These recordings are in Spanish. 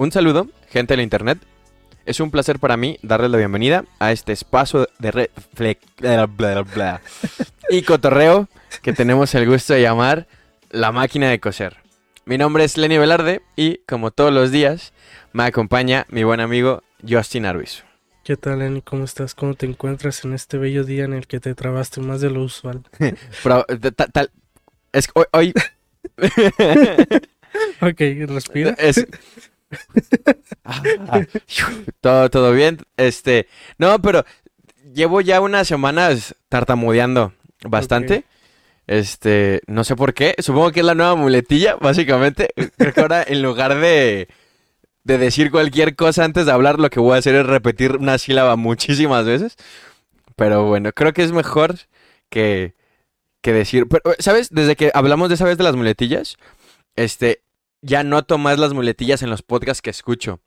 Un saludo, gente del internet. Es un placer para mí darles la bienvenida a este espacio de reflex y cotorreo que tenemos el gusto de llamar La Máquina de Coser. Mi nombre es Lenny Velarde y, como todos los días, me acompaña mi buen amigo Justin Arbizu. ¿Qué tal, Lenny? ¿Cómo estás? ¿Cómo te encuentras en este bello día en el que te trabaste más de lo usual? Pero, tal- es que hoy, hoy- ok, respira. Es- Ah, todo, todo bien. Este, no, pero llevo ya unas semanas tartamudeando bastante. Este, no sé por qué. Supongo que es la nueva muletilla, básicamente. Creo que ahora en lugar de, de decir cualquier cosa antes de hablar, lo que voy a hacer es repetir una sílaba muchísimas veces. Pero bueno, creo que es mejor que, que decir. Pero, ¿sabes? Desde que hablamos de esa vez de las muletillas, este, ya noto más las muletillas en los podcasts que escucho.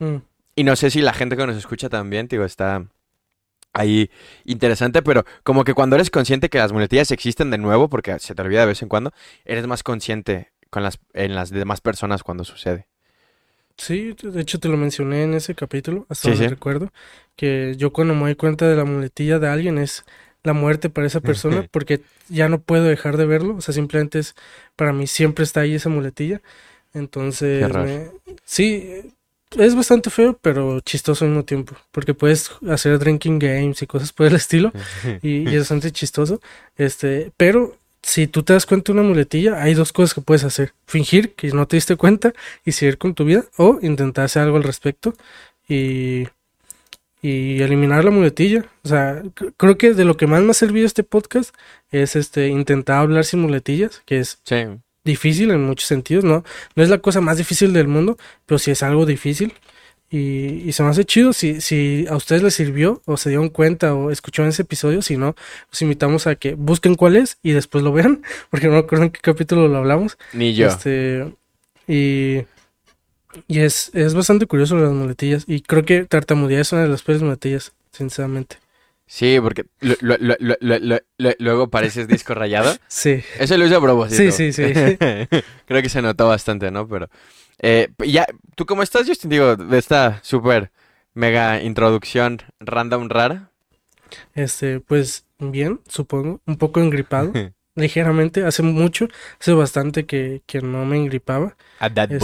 Mm, Y no sé si la gente que nos escucha también, digo, está ahí interesante, pero como que cuando eres consciente que las muletillas existen de nuevo, porque se te olvida de vez en cuando, eres más consciente con las, en las demás personas cuando sucede. Sí, de hecho te lo mencioné en ese capítulo, hasta Sí, donde sí. recuerdo, que yo cuando me doy cuenta de la muletilla de alguien es la muerte para esa persona, porque ya no puedo dejar de verlo, o sea, simplemente es, para mí siempre está ahí esa muletilla. Entonces, me- sí, es bastante feo, pero chistoso al mismo tiempo, porque puedes hacer drinking games y cosas por el estilo. y, y es bastante chistoso. Este, pero si tú te das cuenta de una muletilla, hay dos cosas que puedes hacer: fingir que no te diste cuenta y seguir con tu vida, o intentar hacer algo al respecto y, y eliminar la muletilla. O sea, creo que de lo que más me ha servido este podcast es este intentar hablar sin muletillas, que es Sí. difícil en muchos sentidos, ¿no? No es la cosa más difícil del mundo, pero sí es algo difícil. Y, y se me hace chido si, si a ustedes les sirvió o se dieron cuenta o escucharon ese episodio, si no, los invitamos a que busquen cuál es y después lo vean, porque no me acuerdo en qué capítulo lo hablamos. Ni yo. Este, y y es, es bastante curioso las muletillas. Y creo que tartamudear es una de las peores muletillas, sinceramente. Sí, porque lo- lo- lo- luego pareces disco rayado. Sí, Eso lo hice a propósito. Sí, sí, sí. Creo que se notó bastante, ¿no? Pero eh, ya, ¿tú cómo estás, Justin? Digo, de esta súper mega introducción random rara. este, pues bien, supongo. Un poco engripado. ligeramente, hace mucho, hace bastante que, que no me engripaba. A that Este.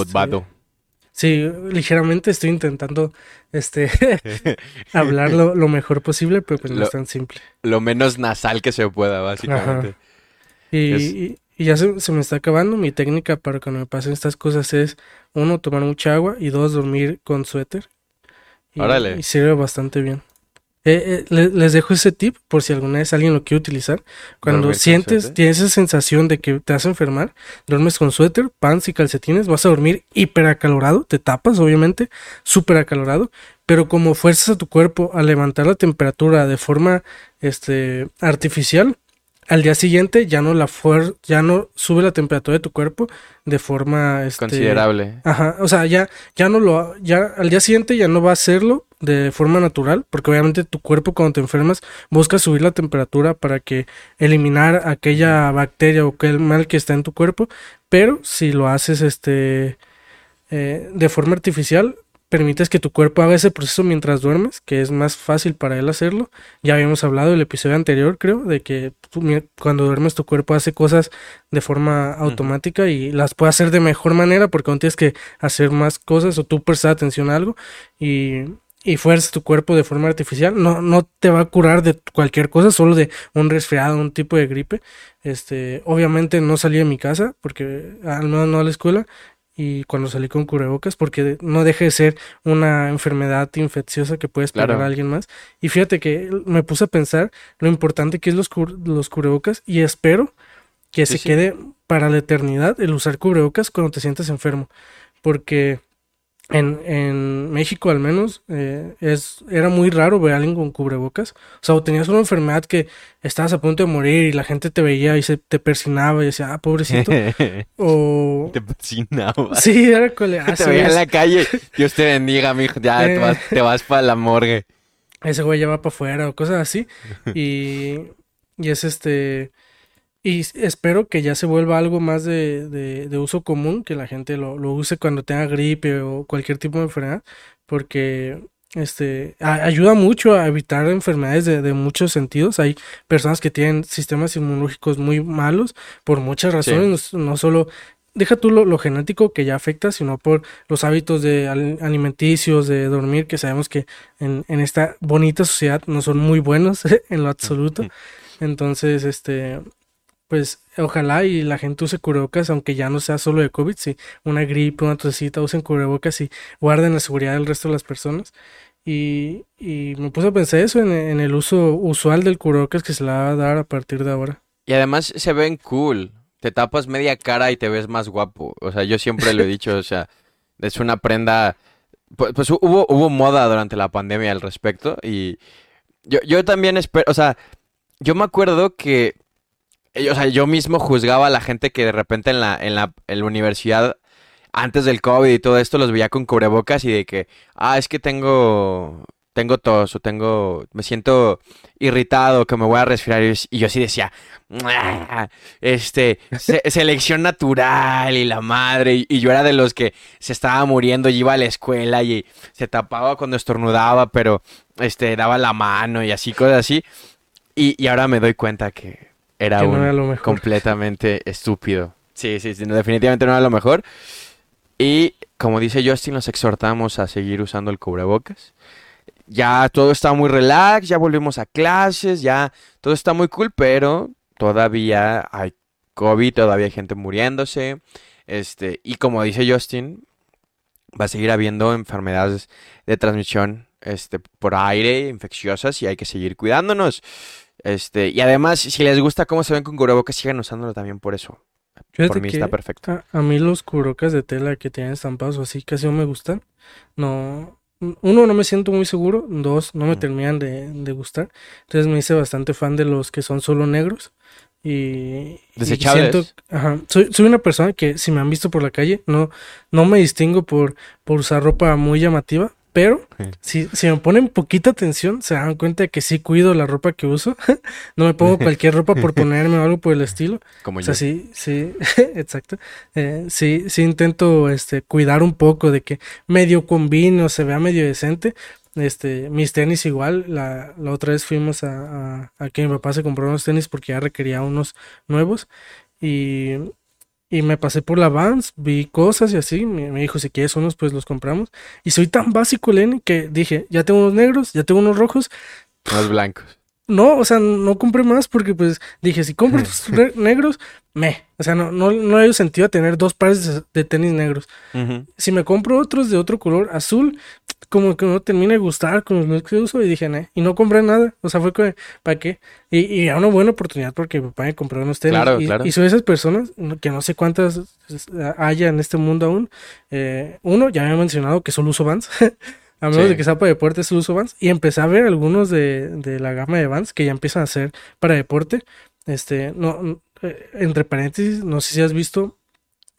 Sí, ligeramente estoy intentando este hablar lo, lo mejor posible, pero pues no Lo- es tan simple. Lo menos nasal que se pueda, básicamente. Y, Es- y- y ya se, se me está acabando. Mi técnica para que no me pasen estas cosas es, uno, tomar mucha agua y dos, dormir con suéter. Y, Órale. y sirve bastante bien. Eh, eh, le- les dejo ese tip por si alguna vez alguien lo quiere utilizar. Cuando Dormir sientes, tienes esa sensación de que te vas a enfermar, duermes con suéter, pants y calcetines, vas a dormir hiperacalorado, te tapas, obviamente, súper acalorado, pero como fuerzas a tu cuerpo a levantar la temperatura de forma este, artificial, al día siguiente ya no la fuer ya no sube la temperatura de tu cuerpo de forma este, Considerable. Ajá, o sea, ya, ya no lo, ya al día siguiente ya no va a hacerlo de forma natural, porque obviamente tu cuerpo cuando te enfermas busca subir la temperatura para que eliminar aquella bacteria o aquel mal que está en tu cuerpo, pero si lo haces este eh, de forma artificial, permites que tu cuerpo haga ese proceso mientras duermes, que es más fácil para él hacerlo. Ya habíamos hablado del episodio anterior, creo, de que tú cuando duermes tu cuerpo hace cosas de forma automática y las puede hacer de mejor manera porque no tienes que hacer más cosas o tú prestar atención a algo y, y fuerzas tu cuerpo de forma artificial. No, no te va a curar de cualquier cosa, solo de un resfriado, un tipo de gripe. Este, obviamente no salí de mi casa porque al menos no a la escuela y cuando salí con cubrebocas porque no deja de ser una enfermedad infecciosa que puedes pegar Claro. a alguien más. Y fíjate que me puse a pensar lo importante que es los, los cubrebocas y espero que Sí, se sí. quede para la eternidad el usar cubrebocas cuando te sientes enfermo. Porque en, en México al menos eh, es, era muy raro ver a alguien con cubrebocas. O sea, o tenías una enfermedad que estabas a punto de morir y la gente te veía y se te persinaba y decía, ah, pobrecito. o... Te persinaba. Sí, era cole... Te veía en la calle. Dios te bendiga, mijo. Ya te Eh. vas, te vas para la morgue. ese güey ya va para afuera o cosas así. Y, y es este. Y espero que ya se vuelva algo más de, de, de uso común, que la gente lo, lo, use cuando tenga gripe o cualquier tipo de enfermedad, porque este ayuda mucho a evitar enfermedades de, de, muchos sentidos. Hay personas que tienen sistemas inmunológicos muy malos por muchas razones, sí. no, no, solo deja tú lo, lo, genético que ya afecta, sino por los hábitos de alimenticios, de dormir, que sabemos que en, en esta bonita sociedad no son muy buenos en lo absoluto. Entonces, este, pues ojalá y la gente use cubrebocas, aunque ya no sea solo de COVID, si una gripe, una tosecita, usen cubrebocas y guarden la seguridad del resto de las personas. Y, y me puse a pensar eso en, en, el uso usual del cubrebocas que se la va a dar a partir de ahora. Y además se ven cool. Te tapas media cara y te ves más guapo. O sea, yo siempre lo he dicho, o sea, es una prenda... Pues, pues hubo, hubo moda durante la pandemia al respecto y yo, yo también espero, o sea, yo me acuerdo que o sea, yo mismo juzgaba a la gente que de repente en la, en la, universidad, antes del COVID y todo esto, los veía con cubrebocas y de que, ah, es que tengo, tengo tos o tengo, me siento irritado, que me voy a resfriar. Y yo así decía, este, se, selección natural y la madre. Y, y, yo era de los que se estaba muriendo y iba a la escuela y se tapaba cuando estornudaba, pero, este, daba la mano y así, cosas así. Y, y ahora me doy cuenta que era, que un no era lo mejor. completamente estúpido. Sí, sí, sí, no, definitivamente no era lo mejor. Y como dice Justin, nos exhortamos a seguir usando el cubrebocas. Ya todo está muy relax, ya volvimos a clases, ya todo está muy cool, pero todavía hay COVID, todavía hay gente muriéndose. Este, y como dice Justin, va a seguir habiendo enfermedades de transmisión este, por aire, infecciosas, y hay que seguir cuidándonos. Este, y además, si les gusta cómo se ven con cubrebocas, sigan usándolo también por eso. Fíjate por mí que está perfecto. A, a, mí los cubrebocas de tela que tienen estampados o así casi no me gustan. No, uno, no me siento muy seguro. Dos, no me terminan de, de gustar. Entonces me hice bastante fan de los que son solo negros. Y, Desechables. y siento, ajá, soy, soy, una persona que si me han visto por la calle, no, no me distingo por, por usar ropa muy llamativa, pero si, si me ponen poquita atención, se dan cuenta de que sí cuido la ropa que uso. no me pongo cualquier ropa por ponerme o algo por el estilo. Como o sea, yo. sí, sí, exacto. Eh, sí, sí intento este, cuidar un poco de que medio combine o se vea medio decente. Este, mis tenis igual, la, la otra vez fuimos a, a, a que mi papá se compró unos tenis porque ya requería unos nuevos. Y y me pasé por la Vans, vi cosas y así. Me, dijo, si quieres unos, pues los compramos. Y soy tan básico, Lenny, que dije, ya tengo unos negros, ya tengo unos rojos. Unos blancos. No, o sea, no compré más porque pues dije, si compro negros, me. O sea, no, no, no hay sentido tener dos pares de, de tenis negros. Uh -huh. Si me compro otros de otro color, azul, como que no termina de gustar con los que uso y dije, nah, y no compré nada. O sea, fue que, ¿para qué? Y, y era una buena oportunidad porque mi papá me compró unos tenis. Claro, y, claro. y, soy esas personas que no sé cuántas haya en este mundo aún. Eh, uno, ya me ha mencionado que solo uso Vans. a menos sí. de que sea para deporte, solo uso Vans. Y empecé a ver algunos de, de la gama de Vans que ya empiezan a ser para deporte. Este, no, eh, entre paréntesis, no sé si has visto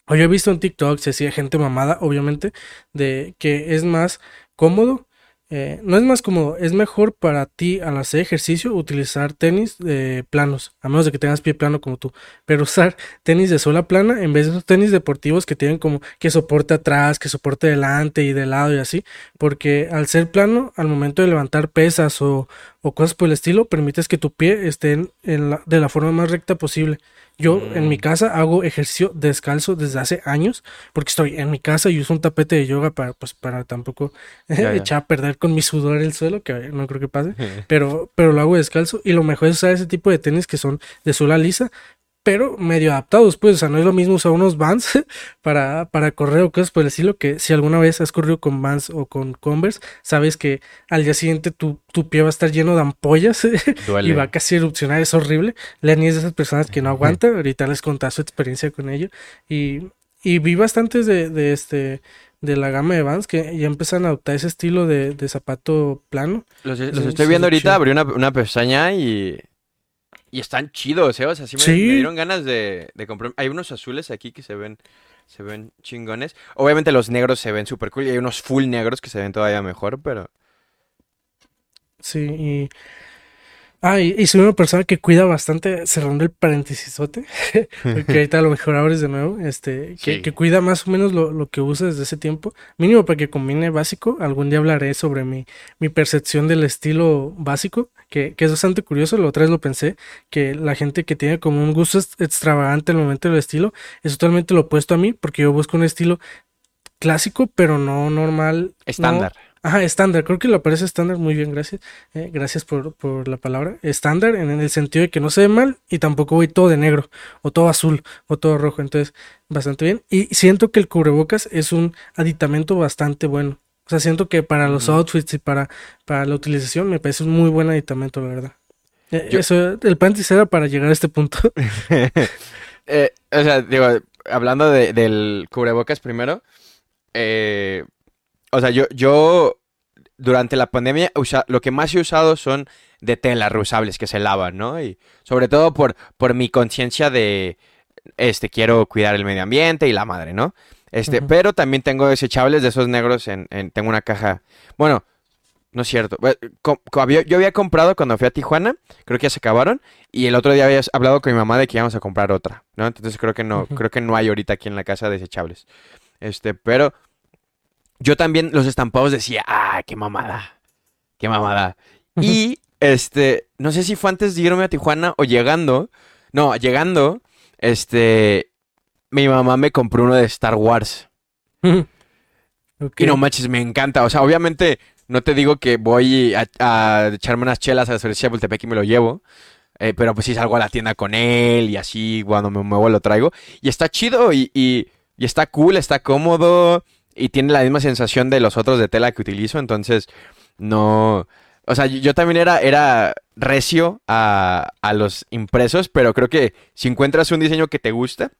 o yo he visto en TikTok, se hacía gente mamada, obviamente, de que es más cómodo. Eh, no es más cómodo, es mejor para ti al hacer ejercicio utilizar tenis eh, planos, a menos de que tengas pie plano como tú, pero usar tenis de sola plana en vez de esos tenis deportivos que tienen como que soporte atrás, que soporte delante y de lado y así, porque al ser plano, al momento de levantar pesas o, o cosas por el estilo, permites que tu pie esté en, en la, de la forma más recta posible. Yo mm. en mi casa hago ejercicio descalzo desde hace años, porque estoy en mi casa y uso un tapete de yoga para, pues, para tampoco ya, ya. echar a perder con mi sudor el suelo, que no creo que pase, pero, pero lo hago descalzo y lo mejor es usar ese tipo de tenis que son de suela lisa, pero medio adaptados, pues, o sea, no es lo mismo usar unos Vans para, para correr o cosas por el estilo, que si alguna vez has corrido con Vans o con Converse, sabes que al día siguiente tu, tu pie va a estar lleno de ampollas Duele. y va a casi erupcionar, es horrible. Lenny es de esas personas que no aguanta, ahorita les conté su experiencia con ello, y, y vi bastantes de, de este de la gama de Vans que ya empiezan a adoptar ese estilo de, de zapato plano. Los, los estoy viendo ahorita, abrí una, una pestaña y y están chidos, ¿eh? O sea, sí me, sí. me dieron ganas de, de, comprar. Hay unos azules aquí que se ven, se ven chingones. Obviamente los negros se ven súper cool y hay unos full negros que se ven todavía mejor, pero... Sí, y... Ah, y, y soy una persona que cuida bastante, cerrando el paréntesisote, porque ahorita a lo mejor abres de nuevo, este, que, Sí. que cuida más o menos lo, lo que usa desde ese tiempo, mínimo para que combine básico, algún día hablaré sobre mi, mi percepción del estilo básico, que, que es bastante curioso, la otra vez lo pensé, que la gente que tiene como un gusto ex- extravagante al momento del estilo, es totalmente lo opuesto a mí, porque yo busco un estilo clásico, pero no normal. no- Estándar. Ajá, estándar, creo que lo parece estándar, muy bien, gracias. Eh, gracias por, por la palabra. Estándar en el sentido de que no se ve mal y tampoco voy todo de negro, o todo azul, o todo rojo, entonces bastante bien. Y siento que el cubrebocas es un aditamento bastante bueno. O sea, siento que para los outfits y para, para la utilización me parece un muy buen aditamento, la verdad. Eh, Yo- Eso, el pantis era para llegar a este punto. Eh, o sea, digo, hablando de- del cubrebocas primero, eh, o sea, yo, yo durante la pandemia usa- lo que más he usado son de tela reusables que se lavan, ¿no? Y sobre todo por, por mi conciencia de, este, quiero cuidar el medio ambiente y la madre, ¿no? Este, pero también tengo desechables de esos negros en, en- tengo una caja, bueno, no es cierto, eh, había- yo había comprado cuando fui a Tijuana, creo que ya se acabaron, y el otro día habías hablado con mi mamá de que íbamos a comprar otra, ¿no? Entonces creo que no, creo que no hay ahorita aquí en la casa desechables. Este, pero yo también los estampados decía, ah, qué mamada, qué mamada. Y este, no sé si fue antes de irme a Tijuana o llegando, no, llegando, este, mi mamá me compró uno de Star Wars. Y no manches, me encanta. O sea, obviamente no te digo que voy a, a echarme unas chelas a la cervecería Bultepec y me lo llevo. eh, pero pues sí salgo a la tienda con él y así cuando me muevo lo traigo. Y está chido y, y- y está cool, está cómodo y tiene la misma sensación de los otros de tela que utilizo. Entonces, no... O sea, yo, también era, era recio a, a los impresos, pero creo que si encuentras un diseño que te gusta,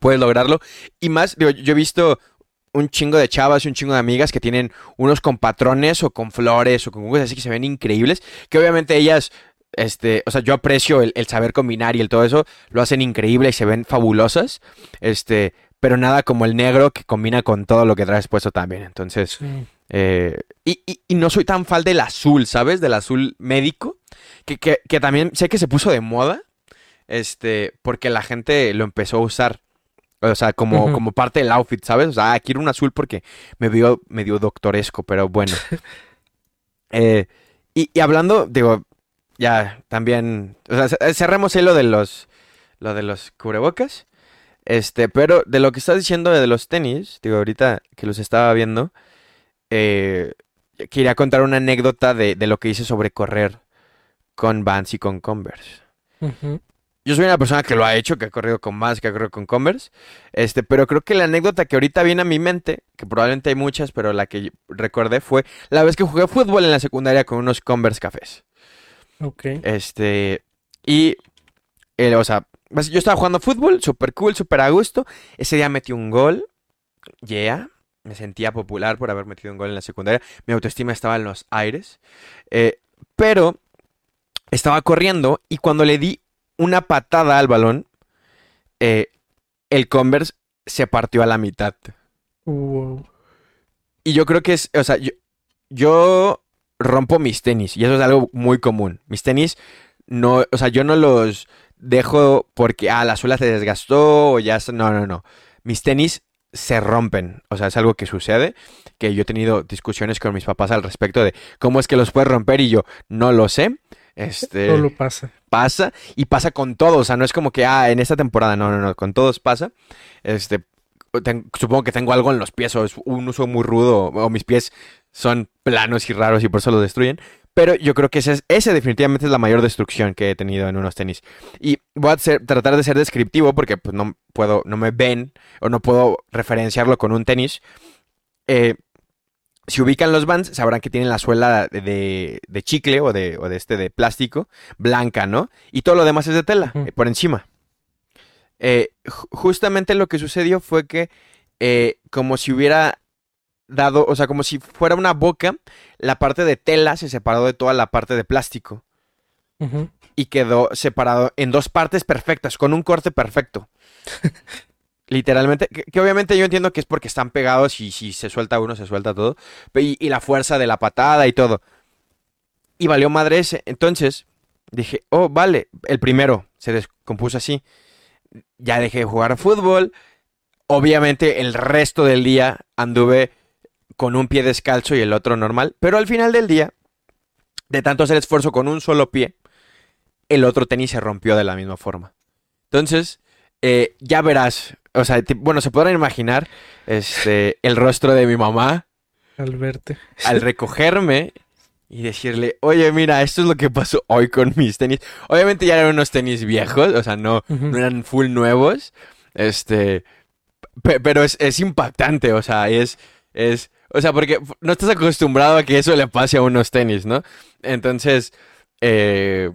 puedes lograrlo. Y más, digo, yo he visto un chingo de chavas y un chingo de amigas que tienen unos con patrones o con flores o con cosas así que se ven increíbles, que obviamente ellas, este, o sea, yo aprecio el, el saber combinar y el todo eso, lo hacen increíble y se ven fabulosas, este, pero nada como el negro que combina con todo lo que traes puesto también, entonces, Sí. eh, y, y- y no soy tan fan del azul, ¿sabes? Del azul médico, que, que, que también sé que se puso de moda, este, porque la gente lo empezó a usar. O sea, como, como parte del outfit, ¿sabes? O sea, ah, quiero un azul porque me vio medio doctoresco, pero bueno. Eh, y, y hablando, digo, ya también, o sea, cerremos ahí lo de los, lo de los cubrebocas. Este, pero de lo que estás diciendo de los tenis, digo, ahorita que los estaba viendo, eh, quería contar una anécdota de, de lo que hice sobre correr con Vans y con Converse. Yo soy una persona que lo ha hecho, que ha corrido con Vans, que ha corrido con Converse, este, pero creo que la anécdota que ahorita viene a mi mente, que probablemente hay muchas, pero la que recordé fue la vez que jugué fútbol en la secundaria con unos Converse cafés. Ok. Este, y, eh, o sea, yo estaba jugando fútbol, súper cool, súper a gusto. Ese día metí un gol, yeah, me sentía popular por haber metido un gol en la secundaria. Mi autoestima estaba en los aires. Eh, pero estaba corriendo y cuando le di una patada al balón, eh, el Converse se partió a la mitad. Wow. Y yo creo que es, o sea, yo, yo rompo mis tenis y eso es algo muy común. Mis tenis no, o sea, yo no los dejo porque, ah, la suela se desgastó o ya, no, no, no. Mis tenis se rompen, o sea, es algo que sucede, que yo he tenido discusiones con mis papás al respecto de cómo es que los puedes romper y yo no lo sé. Este, Solo pasa. pasa y pasa con todos, o sea, no es como que, ah, en esta temporada, no, no, no, con todos pasa. Este, supongo que tengo algo en los pies o es un uso muy rudo o mis pies son planos y raros y por eso los destruyen. Pero yo creo que ese, es- ese definitivamente es la mayor destrucción que he tenido en unos tenis. Y voy a ser- tratar de ser descriptivo porque pues no puedo, no me ven o no puedo referenciarlo con un tenis. Eh, si ubican los Vans, sabrán que tienen la suela de, de- de chicle o de, o de este de plástico, blanca, ¿no? Y todo lo demás es de tela, eh, por encima. Eh, ju- justamente lo que sucedió fue que, eh, como si hubiera dado, o sea, como si fuera una boca, la parte de tela se separó de toda la parte de plástico y quedó separado en dos partes perfectas, con un corte perfecto. Literalmente, que, que obviamente yo entiendo que es porque están pegados y si se suelta uno, se suelta todo. Y, y la fuerza de la patada y todo. Y valió madre ese. Entonces, dije, oh, vale, el primero se descompuso así. Ya dejé de jugar fútbol. Obviamente el resto del día anduve con un pie descalzo y el otro normal. Pero al final del día, de tanto hacer esfuerzo con un solo pie, el otro tenis se rompió de la misma forma. Entonces, eh, ya verás. O sea, bueno, se podrán imaginar este, el rostro de mi mamá Al verte. al recogerme y decirle, oye, mira, esto es lo que pasó hoy con mis tenis. Obviamente ya eran unos tenis viejos, o sea, no, no eran full nuevos. Este, pe- pero es, es impactante, o sea, es, es, o sea, porque no estás acostumbrado a que eso le pase a unos tenis, ¿no? Entonces, eh,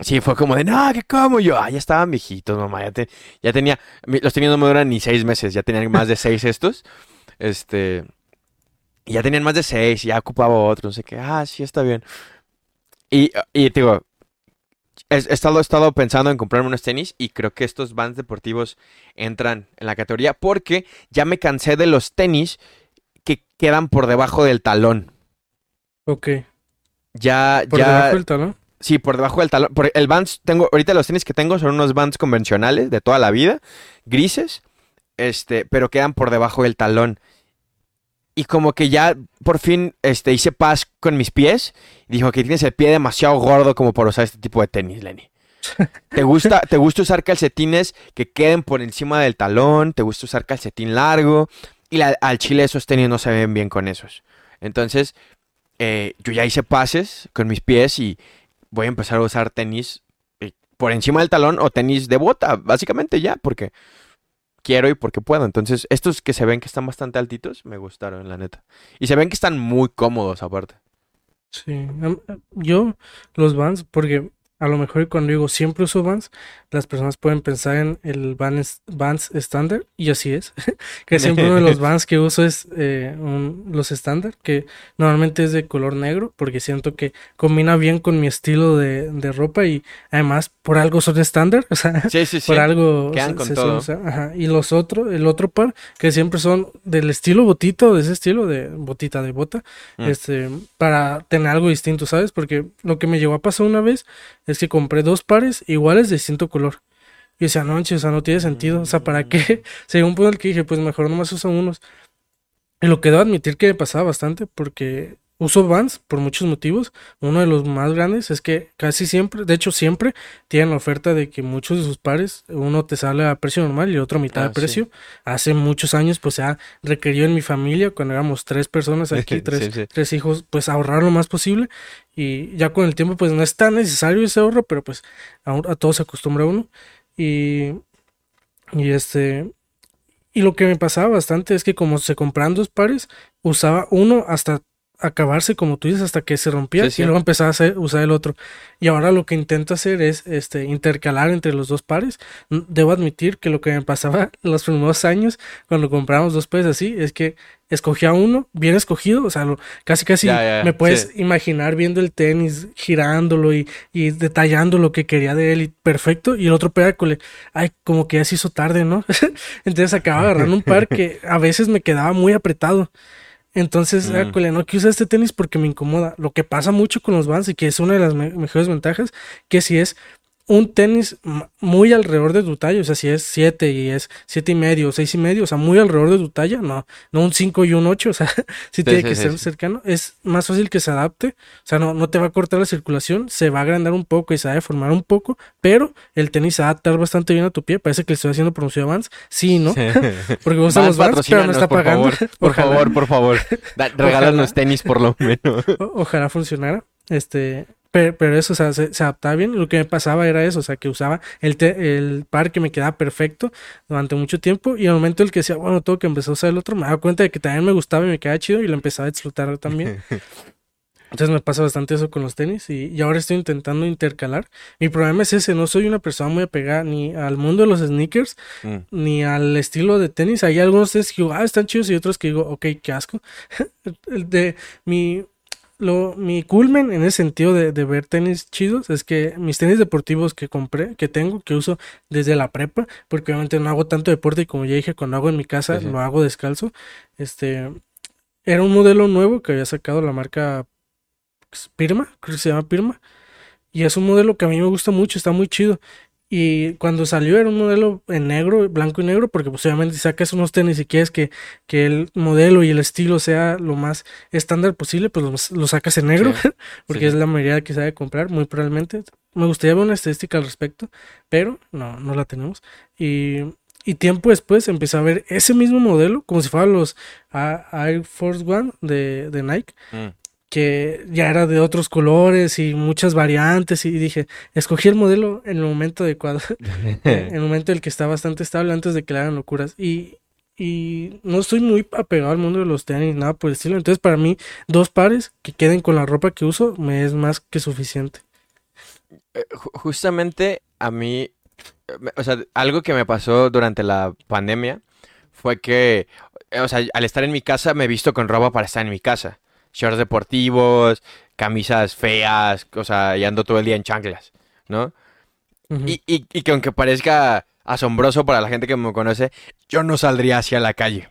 sí, fue como de, no, ¿qué como? Yo, ah, ya estaban viejitos, mamá, ya, te- ya tenía, los tenis no me duran ni seis meses, ya tenían más de seis estos. Este, ya tenían más de seis, ya ocupaba otro, no sé qué, ah, sí, está bien. Y, y te digo, he, estado, he estado pensando en comprarme unos tenis y creo que estos Vans deportivos entran en la categoría porque ya me cansé de los tenis quedan por debajo del talón. Ok. Ya, Por ya, debajo del talón. sí, por debajo del talón. Por el Vans, tengo, ahorita los tenis que tengo son unos Vans convencionales de toda la vida, grises, este, pero quedan por debajo del talón. Y como que ya por fin este, hice paz con mis pies. Y dijo que tienes el pie demasiado gordo como para usar este tipo de tenis, Lenny. ¿Te gusta, ¿Te gusta usar calcetines que queden por encima del talón? ¿Te gusta usar calcetín largo? Y la- al chile esos tenis no se ven bien con esos. Entonces, eh, yo ya hice pases con mis pies y voy a empezar a usar tenis eh, por encima del talón o tenis de bota, básicamente ya, porque quiero y porque puedo. Entonces, estos que se ven que están bastante altitos, me gustaron, la neta. Y se ven que están muy cómodos aparte. Sí. Yo, los Vans, porque a lo mejor cuando digo siempre uso Vans, las personas pueden pensar en el Vans, Vans estándar, y así es. que siempre uno de los Vans que uso es eh, un- los estándar, que normalmente es de color negro, porque siento que combina bien con mi estilo de, de ropa y además por algo son estándar, o sea, Sí, sí, sí. por algo quedan se- con se todo. ajá. Y los otros, el otro par, que siempre son del estilo botito, de ese estilo de botita de bota, Mm. este, para tener algo distinto, ¿sabes? Porque lo que me llegó a pasar una vez es que compré dos pares iguales de distinto color. Y decía, no, manches, o sea, no tiene sentido. O sea, ¿para qué? Según un punto en el que dije, pues mejor nomás uso unos. Y lo que debo admitir que me pasaba bastante, porque uso Vans por muchos motivos. Uno de los más grandes es que casi siempre, de hecho siempre, tienen la oferta de que muchos de sus pares, uno te sale a precio normal y otro a mitad Ah, de sí. precio. Hace muchos años, pues se ha requerido en mi familia, cuando éramos tres personas aquí, tres, sí. tres hijos, pues ahorrar lo más posible. Y ya con el tiempo, pues no es tan necesario ese ahorro, pero pues a, a todo se acostumbra uno. Y, y este, y lo que me pasaba bastante es que como se compraban dos pares, usaba uno hasta acabarse, como tú dices, hasta que se rompía Sí, y luego empezaba a hacer- usar el otro. Y ahora lo que intento hacer es este intercalar entre los dos pares. Debo admitir que lo que me pasaba los primeros años cuando comprábamos dos pares así es que escogía uno bien escogido, o sea, lo- casi casi Ya, ya, ya, me puedes sí. imaginar viendo el tenis, girándolo y, y detallando lo que quería de él y perfecto, y el otro pedacole, ay, como que ya se hizo tarde, ¿no? Entonces acababa agarrando un par que a veces me quedaba muy apretado. Entonces, cole, no quiero usar este tenis porque me incomoda. Lo que pasa mucho con los Vans y que es una de las me- mejores ventajas, que si es un tenis muy alrededor de tu talla, o sea, si es 7 y es siete y medio, seis y medio, o sea, muy alrededor de tu talla, no, no un 5 y un 8, o sea, sí tiene sí, que sí, ser cercano, es más fácil que se adapte, o sea, no, no te va a cortar la circulación, se va a agrandar un poco y se va a deformar un poco, pero el tenis se va a adaptar bastante bien a tu pie, parece que le estoy haciendo promoción a Vans, sí, ¿no? Porque gustan los Vans, pero no está por pagando. Favor, por favor, por favor. Regálanos tenis por lo menos. O- Ojalá funcionara. Este, pero, pero eso, o sea, se, se adaptaba bien. Lo que me pasaba era eso, o sea, que usaba el, te- el par que me quedaba perfecto durante mucho tiempo. Y al momento en el que decía, bueno, tengo que empezar a usar el otro, me daba cuenta de que también me gustaba y me quedaba chido y lo empezaba a disfrutar también. Entonces me pasa bastante eso con los tenis y, y ahora estoy intentando intercalar. Mi problema es ese, no soy una persona muy apegada ni al mundo de los sneakers Mm. ni al estilo de tenis. Hay algunos tenis que digo, ah, están chidos y otros que digo, ok, qué asco. De mi, lo, mi culmen en ese sentido de, de ver tenis chidos es que mis tenis deportivos que compré, que tengo, que uso desde la prepa, porque obviamente no hago tanto deporte y como ya dije, cuando hago en mi casa Sí, sí. lo hago descalzo. Este era un modelo nuevo que había sacado la marca Pirma, creo que se llama Pirma. y es un modelo que a mí me gusta mucho, está muy chido. Y cuando salió era un modelo en negro, blanco y negro, porque pues obviamente si sacas unos tenis y quieres que, que el modelo y el estilo sea lo más estándar posible, pues lo, sacas en negro, porque es la mayoría que sabe comprar, muy probablemente. Me gustaría ver una estadística al respecto, pero no, no la tenemos. Y, y tiempo después empecé a ver ese mismo modelo, como si fueran los Air Force One de, de Nike. Mm que ya era de otros colores y muchas variantes y dije, escogí el modelo en el momento adecuado, en el momento en el que está bastante estable antes de que le hagan locuras. Y, y no estoy muy apegado al mundo de los tenis, nada por el estilo, entonces para mí dos pares que queden con la ropa que uso me es más que suficiente. Eh, justamente a mí, o sea, algo que me pasó durante la pandemia fue que, o sea, al estar en mi casa me he visto con ropa para estar en mi casa shorts deportivos, camisas feas, o sea, y ando todo el día en chanclas, ¿no? y, y, y, que aunque parezca asombroso para la gente que me conoce, yo no saldría hacia la calle,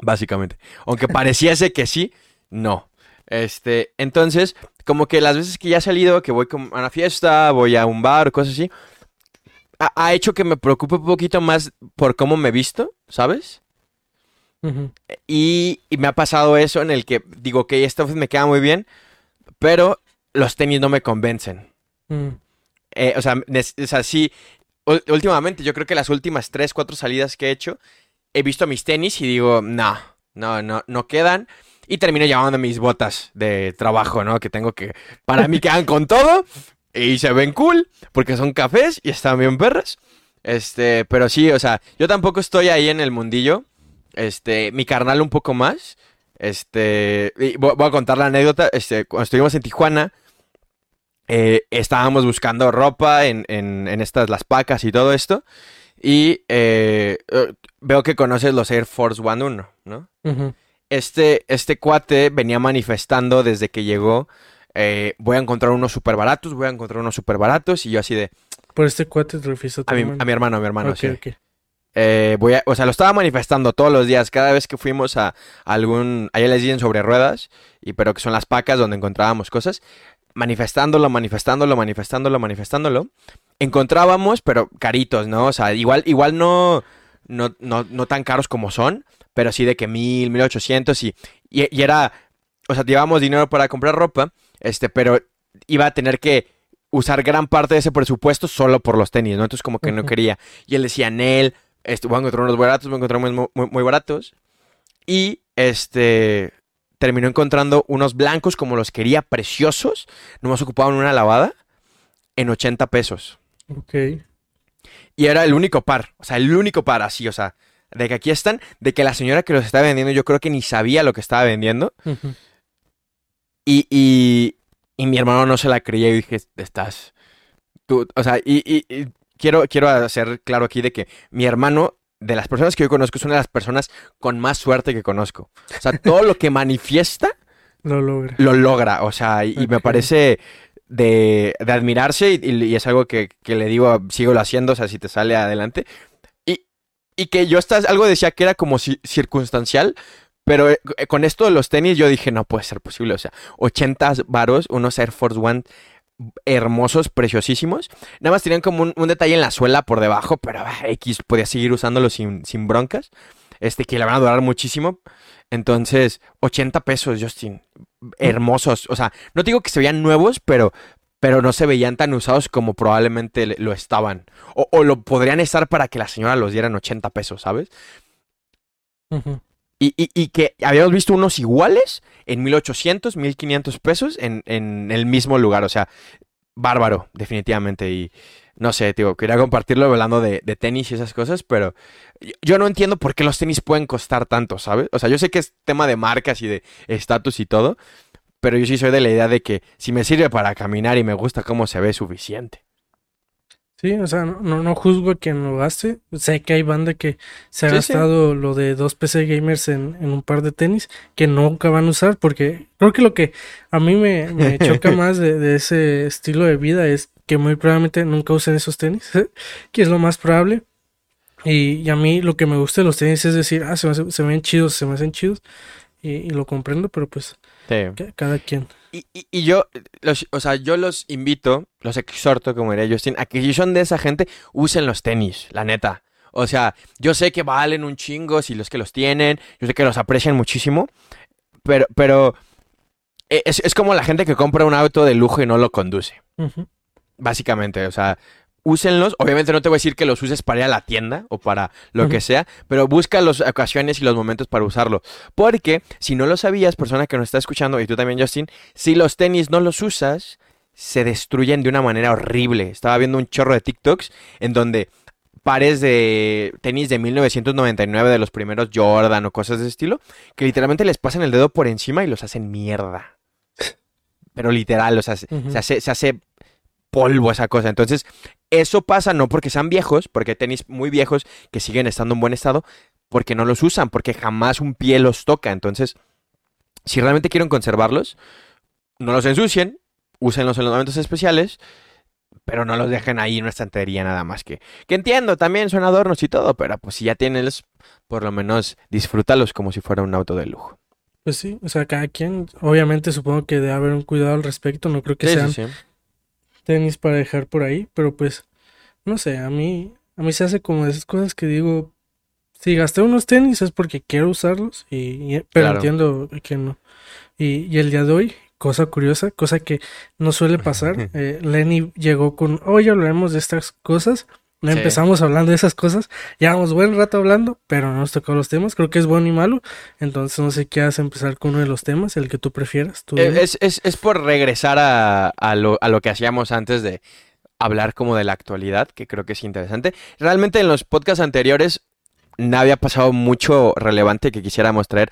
básicamente. Aunque pareciese que sí, no. Este, entonces, como que las veces que ya he salido, que voy a una fiesta, voy a un bar, cosas así, ha, ha hecho que me preocupe un poquito más por cómo me visto, ¿sabes? Y, me ha pasado eso en el que digo que esta vez me queda muy bien, pero los tenis no me convencen. Mm. Eh, o, sea, es así. Últimamente, yo creo que las últimas tres, cuatro salidas que he hecho, he visto mis tenis y digo, no, no, no, no quedan. Y termino llamando mis botas de trabajo, ¿no? Que tengo que, para mí quedan con todo y se ven cool porque son cafés y están bien perras. Este, pero sí, o sea, yo tampoco estoy ahí en el mundillo. Este, mi carnal un poco más. Este, voy, a contar la anécdota. Este, cuando estuvimos en Tijuana, eh, estábamos buscando ropa en, estas, las pacas y todo esto. Y eh, eh, veo que conoces los Air Force One 1, ¿no? este, este cuate venía manifestando desde que llegó. voy a encontrar unos super baratos, voy a encontrar unos super baratos. Y yo así de. Por este cuate te refieres a, mi, a mi hermano, a mi hermano, sí. Eh, voy a, o sea, lo estaba manifestando todos los días, cada vez que fuimos a, algún, allá les dicen sobre ruedas, y pero que son las pacas donde encontrábamos cosas, manifestándolo, manifestándolo, manifestándolo, manifestándolo, encontrábamos, pero caritos, ¿no? O sea, igual, igual no, no, no, no tan caros como son, pero sí de que mil, mil ochocientos, y, y, era, o sea, llevábamos dinero para comprar ropa, este, pero iba a tener que usar gran parte de ese presupuesto solo por los tenis, ¿no? Entonces como que no quería. Y él decía, Nel, este, voy a encontrar unos baratos, voy a encontrar muy, muy, baratos. Y este terminó encontrando unos blancos como los quería, preciosos. Nomás ocupaban una lavada en 80 pesos. Ok. Y era el único par, o sea, el único par así, o sea, de que aquí están, de que la señora que los estaba vendiendo yo creo que ni sabía lo que estaba vendiendo. y, y, y, mi hermano no se la creía y dije, estás... Tú, o sea, y, y quiero, quiero hacer claro aquí de que mi hermano, de las personas que yo conozco, es una de las personas con más suerte que conozco. O sea, todo lo que manifiesta, lo logra. Lo logra, o sea, y, me parece de, de admirarse y, es algo que, que, le digo, sigo lo haciendo, o sea, si te sale adelante. Y, y que yo estás, algo decía que era como circunstancial, pero eh, con esto de los tenis yo dije, no puede ser posible, o sea, 80 varos, unos Air Force One hermosos, preciosísimos. Nada más tenían como un, detalle en la suela por debajo, pero ah, X podía seguir usándolo sin, sin broncas. Este, que le van a durar muchísimo. Entonces, 80 pesos, Justin. Hermosos. O sea, no digo que se veían nuevos, pero, pero no se veían tan usados como probablemente lo estaban. O, lo podrían estar para que la señora los diera en 80 pesos, ¿sabes? Y, y, y, que habíamos visto unos iguales en 1800, 1500 pesos en, en el mismo lugar. O sea, bárbaro, definitivamente. Y no sé, tío, quería compartirlo hablando de, de, tenis y esas cosas, pero yo no entiendo por qué los tenis pueden costar tanto, ¿sabes? O sea, yo sé que es tema de marcas y de estatus y todo, pero yo sí soy de la idea de que si me sirve para caminar y me gusta cómo se ve, suficiente. Sí, o sea, no, no juzgo a quien lo gaste. Sé que hay banda que se ha gastado lo de dos PC gamers en, en, un par de tenis que nunca van a usar porque creo que lo que a mí me, me choca más de, de, ese estilo de vida es que muy probablemente nunca usen esos tenis, que es lo más probable. Y, y, a mí lo que me gusta de los tenis es decir, ah, se, me, se ven chidos, se me hacen chidos y, y lo comprendo, pero pues Sí. cada quien. Y, y- y yo, los, o sea, yo los invito, los exhorto, como diría Justin, a que si son de esa gente, usen los tenis, la neta. O sea, yo sé que valen un chingo si los que los tienen, yo sé que los aprecian muchísimo, pero, pero e, es, es como la gente que compra un auto de lujo y no lo conduce, básicamente. O sea, úsenlos. Obviamente no te voy a decir que los uses para ir a la tienda o para lo que sea, pero busca las ocasiones y los momentos para usarlo. Porque si no lo sabías, persona que nos está escuchando, y tú también, Justin, si los tenis no los usas, se destruyen de una manera horrible. Estaba viendo un chorro de TikToks en donde pares de tenis de 1999 de los primeros Jordan o cosas de ese estilo, que literalmente les pasan el dedo por encima y los hacen mierda. Pero literal, o sea, se hace, se hace polvo esa cosa. Entonces, eso pasa no porque sean viejos, porque hay tenis muy viejos que siguen estando en buen estado, porque no los usan, porque jamás un pie los toca. Entonces, si realmente quieren conservarlos, no los ensucien, úsenlos en los momentos especiales, pero no los dejen ahí en una estantería nada más que. Que entiendo, también son adornos y todo, pero pues si ya tienes, por lo menos disfrútalos como si fuera un auto de lujo. Pues sí, o sea, cada quien, obviamente supongo que debe haber un cuidado al respecto, no creo que Sí, sean sí, sí. Tenis para dejar por ahí, pero pues, no sé, a mí, a mí se hace como de esas cosas que digo, si gasté unos tenis es porque quiero usarlos, y, y- pero Claro. entiendo que no. Y, y el día de hoy, cosa curiosa, cosa que no suele pasar, eh, Lenny llegó con, hoy hablaremos de estas cosas. No Sí. empezamos hablando de esas cosas, llevamos buen rato hablando, pero no nos tocó los temas, creo que es bueno y malo, entonces no sé qué haces empezar con uno de los temas, el que tú prefieras. Tú Eh. Es, es- es por regresar a, a lo, a lo que hacíamos antes de hablar como de la actualidad, que creo que es interesante. Realmente en los podcasts anteriores no había pasado mucho relevante que quisiéramos traer.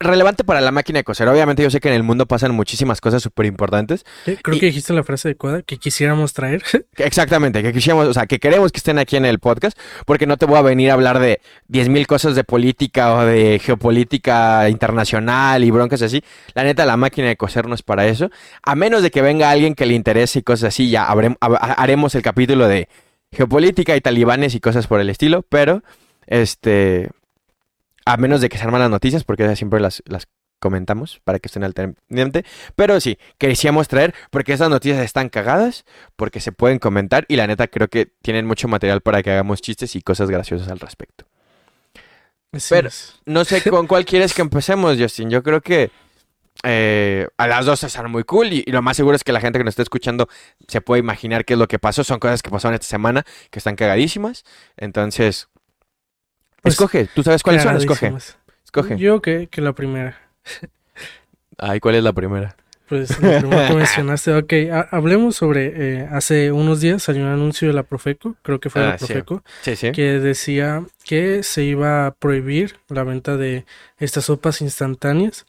Relevante para la máquina de coser. Obviamente yo sé que en el mundo pasan muchísimas cosas súper importantes. Creo y- que dijiste la frase adecuada que quisiéramos traer. Exactamente, que quisiéramos, o sea, que queremos que estén aquí en el podcast, porque no te voy a venir a hablar de 10.000 cosas de política o de geopolítica internacional y broncas así. La neta, la máquina de coser no es para eso. A menos de que venga alguien que le interese y cosas así, ya haremos el capítulo de geopolítica y talibanes y cosas por el estilo, pero, este, a menos de que se arman las noticias, porque esas siempre las, las comentamos para que estén al pendiente. Pero sí, queríamos traer, porque esas noticias están cagadas, porque se pueden comentar y la neta creo que tienen mucho material para que hagamos chistes y cosas graciosas al respecto. Pero- es. No sé con cuál quieres que empecemos, Justin. Yo creo que eh, a las dos están muy cool y, y lo más seguro es que la gente que nos está escuchando se puede imaginar qué es lo que pasó. Son cosas que pasaron esta semana que están cagadísimas. Entonces, Pues, escoge. ¿Tú sabes cuáles son? Escoge. Escoge. Yo que, que la primera. Ay, ¿cuál es la primera? Pues la primera que mencionaste. Ok, ha- hablemos sobre. eh, hace unos días salió un anuncio de la Profeco, creo que fue la Ah, sí. Profeco, Sí, sí. que decía que se iba a prohibir la venta de estas sopas instantáneas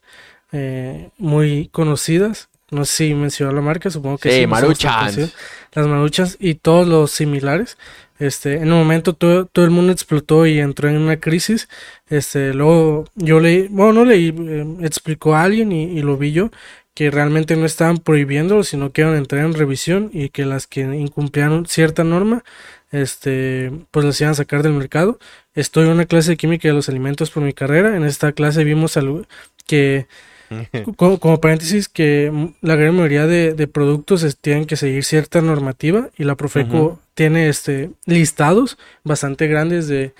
eh, muy conocidas. No sé si mencionó la marca, supongo que Sí, conocidas. Las maruchas y todos los similares. Este, en un momento todo, todo el mundo explotó y entró en una crisis. Este, luego yo leí, bueno, no leí, eh, explicó a alguien y, y lo vi yo, que realmente no estaban prohibiéndolo, sino que iban a entrar en revisión y que las que incumplieron cierta norma, este, pues las iban a sacar del mercado. Estoy en una clase de química de los alimentos por mi carrera. En esta clase vimos algo que como, como paréntesis, que la gran mayoría de, de productos tienen que seguir cierta normativa y la Profeco tiene este listados bastante grandes de,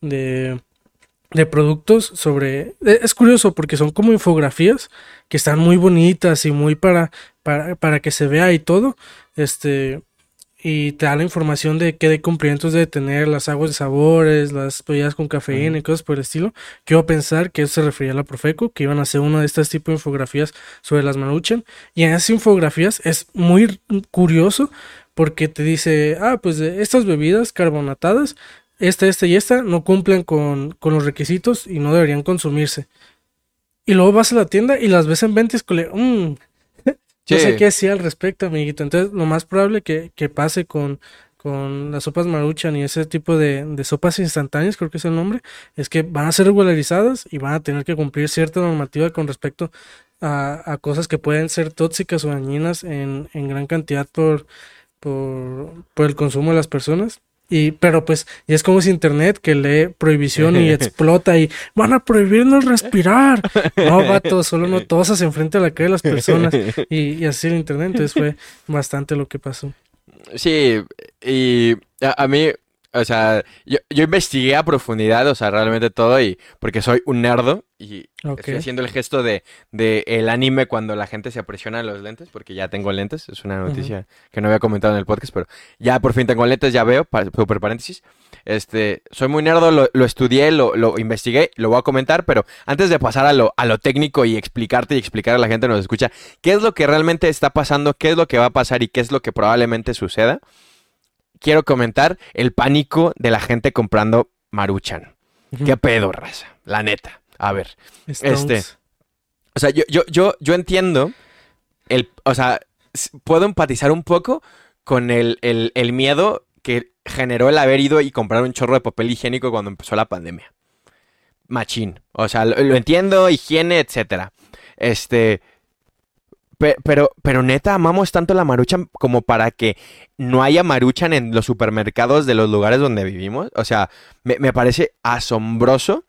de, de productos sobre... e- Es curioso porque son como infografías que están muy bonitas y muy para, para, para que se vea y todo. Este, y te da la información de qué de cumplimientos debe tener las aguas de sabores, las bebidas con cafeína y cosas por el estilo. Quiero pensar que eso se refería a la Profeco, que iban a hacer una de estas tipos de infografías sobre las Maruchan. Y en esas infografías es muy curioso porque te dice, ah, pues de estas bebidas carbonatadas, esta, esta y esta, no cumplen con, con los requisitos y no deberían consumirse. Y luego vas a la tienda y las ves en venta y es como, "Mm, no sé qué decir al respecto, amiguito. Entonces, lo más probable que, que pase con, con las sopas maruchan y ese tipo de, de sopas instantáneas, creo que es el nombre, es que van a ser regularizadas y van a tener que cumplir cierta normativa con respecto a, a cosas que pueden ser tóxicas o dañinas en, en gran cantidad por, por, por el consumo de las personas. Y, pero pues, y es como si internet que lee prohibición y explota y van a prohibirnos respirar. No, vato, solo no tosas enfrente a la cara de las personas. Y, y así el internet. Entonces fue bastante lo que pasó. Sí, y a, a mí, o sea, yo, yo investigué a profundidad, o sea, realmente todo, y porque soy un nerdo y estoy haciendo el gesto de, de el anime cuando la gente se apresiona los lentes, porque ya tengo lentes, es una noticia que no había comentado en el podcast, pero ya por fin tengo lentes, ya veo, super paréntesis. Este, soy muy nerdo, lo, lo estudié, lo, lo investigué, lo voy a comentar, pero antes de pasar a lo, a lo técnico y explicarte y explicar a la gente que nos escucha qué es lo que realmente está pasando, qué es lo que va a pasar y qué es lo que probablemente suceda, quiero comentar el pánico de la gente comprando Maruchan. ¿Qué pedo, raza? La neta. A ver. Stones. este, O sea, yo, yo, yo, yo entiendo el, o sea, puedo empatizar un poco con el, el, el miedo que generó el haber ido y comprar un chorro de papel higiénico cuando empezó la pandemia. Machín. O sea, lo, lo entiendo, higiene, etcétera. Este. Pe- Pero, pero neta, amamos tanto la maruchan como para que no haya maruchan en los supermercados de los lugares donde vivimos. O sea, me, me parece asombroso.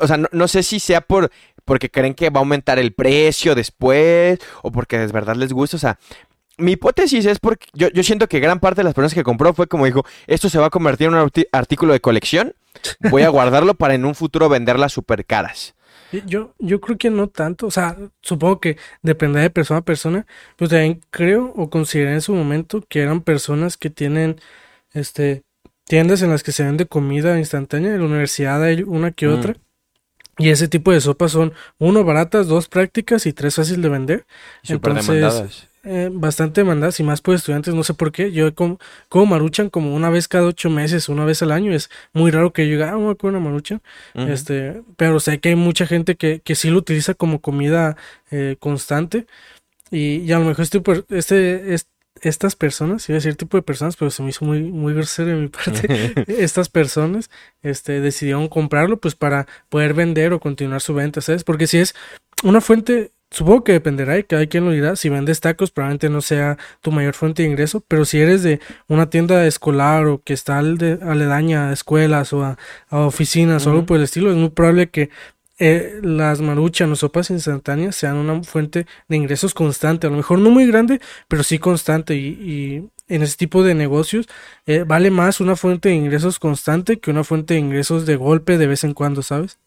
O sea, no, no sé si sea por porque creen que va a aumentar el precio después o porque de verdad les gusta. O sea, mi hipótesis es porque yo, yo siento que gran parte de las personas que compró fue como dijo, esto se va a convertir en un artículo de colección, voy a guardarlo para en un futuro venderlas súper caras. Yo, yo creo que no tanto, o sea, supongo que dependerá de persona a persona, pero también creo o consideré en su momento que eran personas que tienen, este, tiendas en las que se vende comida instantánea, en la universidad hay una que Mm. otra, y ese tipo de sopas son, uno, baratas, dos, prácticas y tres, fácil de vender, Entonces, demandadas. Eh, bastante demandadas y más por estudiantes, no sé por qué, yo como, como maruchan como una vez cada ocho meses, una vez al año, es muy raro que yo diga, ah, voy a una maruchan, este, pero sé que hay mucha gente que, que sí lo utiliza como comida eh, constante. Y, y a lo mejor este, este, es- estas personas, iba a decir tipo de personas, pero se me hizo muy, muy grosero de mi parte. Estas personas, este, decidieron comprarlo, pues para poder vender o continuar su venta, ¿sabes? Porque si es una fuente, supongo que dependerá y cada quien lo dirá. Si vendes tacos, probablemente no sea tu mayor fuente de ingreso, pero si eres de una tienda escolar o que está al de- aledaña a escuelas o a, a oficinas o algo por el estilo, es muy probable que eh, las maruchan o sopas instantáneas sean una fuente de ingresos constante. A lo mejor no muy grande, pero sí constante. Y, y en ese tipo de negocios eh, vale más una fuente de ingresos constante que una fuente de ingresos de golpe de vez en cuando, ¿sabes?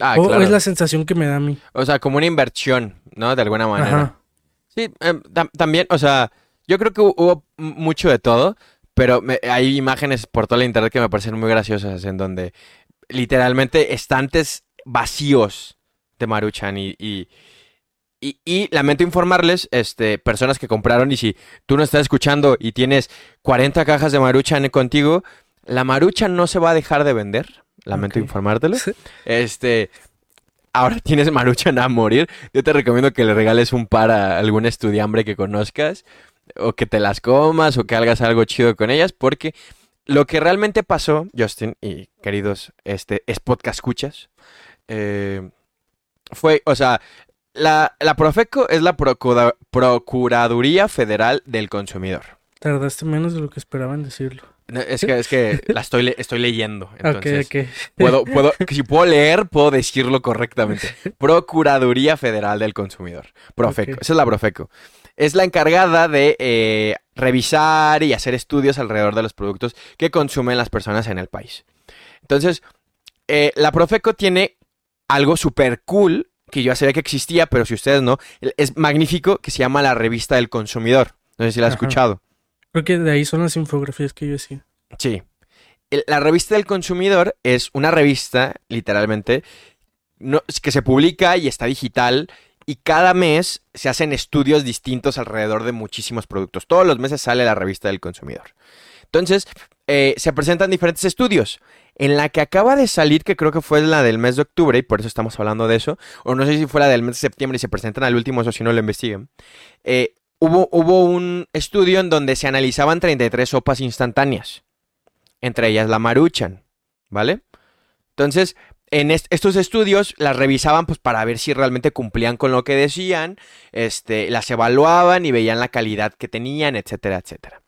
Ah, o, es la sensación que me da a mí. O sea, como una inversión, ¿no? De alguna manera. Ajá. Sí, em, tam- también, o sea, yo creo que hu- hubo mucho de todo, pero me- hay imágenes por toda la internet que me parecen muy graciosas, en donde literalmente estantes vacíos de Maruchan y, y, y- y lamento informarles, este, personas que compraron y si tú no estás escuchando y tienes 40 cajas de Maruchan contigo, la Maruchan no se va a dejar de vender, lamento informártelo. Este, ahora tienes maruchan a morir. Yo te recomiendo que le regales un par a algún estudiambre que conozcas, o que te las comas, o que hagas algo chido con ellas, porque lo que realmente pasó, Justin y queridos, este, es podcast escuchas, eh, fue, o sea, la, la Profeco es la Procura- Procuraduría Federal del Consumidor. Tardaste menos de lo que esperaba en decirlo. Es que, es que la estoy, le- estoy leyendo, entonces... Puedo, puedo, si puedo leer, puedo decirlo correctamente. Procuraduría Federal del Consumidor. Profeco. Esa es la Profeco. Es la encargada de eh, revisar y hacer estudios alrededor de los productos que consumen las personas en el país. Entonces, eh, la Profeco tiene algo súper cool que yo sabía que existía, pero si ustedes no, es magnífico que se llama la Revista del Consumidor. No sé si la has Ajá. escuchado. Creo que de ahí son las infografías que yo decía. Sí. La revista del consumidor es una revista, literalmente, que se publica y está digital. Y cada mes se hacen estudios distintos alrededor de muchísimos productos. Todos los meses sale la revista del consumidor. Entonces, eh, se presentan diferentes estudios. En la que acaba de salir, que creo que fue la del mes de octubre, y por eso estamos hablando de eso, o no sé si fue la del mes de septiembre y se presentan al último, eso si no lo investiguen. eh, hubo, un estudio en donde se analizaban 33 sopas instantáneas entre ellas la Maruchan, ¿vale? Entonces, en est- estos estudios las revisaban pues para ver si realmente cumplían con lo que decían, este, las evaluaban y veían la calidad que tenían, etcétera, etcétera.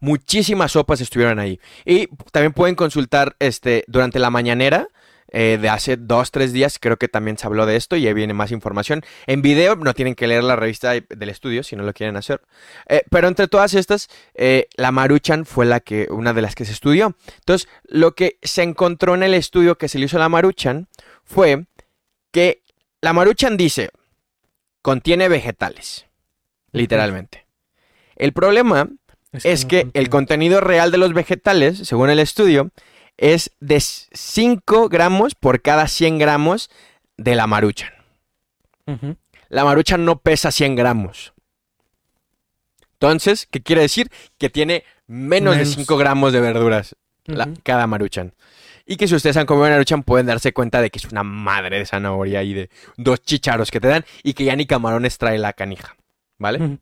Muchísimas sopas estuvieron ahí. Y también pueden consultar este, durante la mañanera. Eh, de hace dos, tres días creo que también se habló de esto y ahí viene más información. En video no tienen que leer la revista del estudio si no lo quieren hacer. Eh, pero entre todas estas, eh, la Maruchan fue la que, una de las que se estudió. Entonces, lo que se encontró en el estudio que se le hizo a la Maruchan fue que la Maruchan dice, contiene vegetales, literalmente. El problema es que el contenido real de los vegetales, según el estudio, es de 5 gramos por cada 100 gramos de la maruchan. La maruchan no pesa 100 gramos. Entonces, ¿qué quiere decir? Que tiene menos, de Menos. 5 gramos de verduras la- cada maruchan. Y que si ustedes han comido maruchan pueden darse cuenta de que es una madre de zanahoria y de dos chicharos que te dan y que ya ni camarones trae la canija. ¿Vale?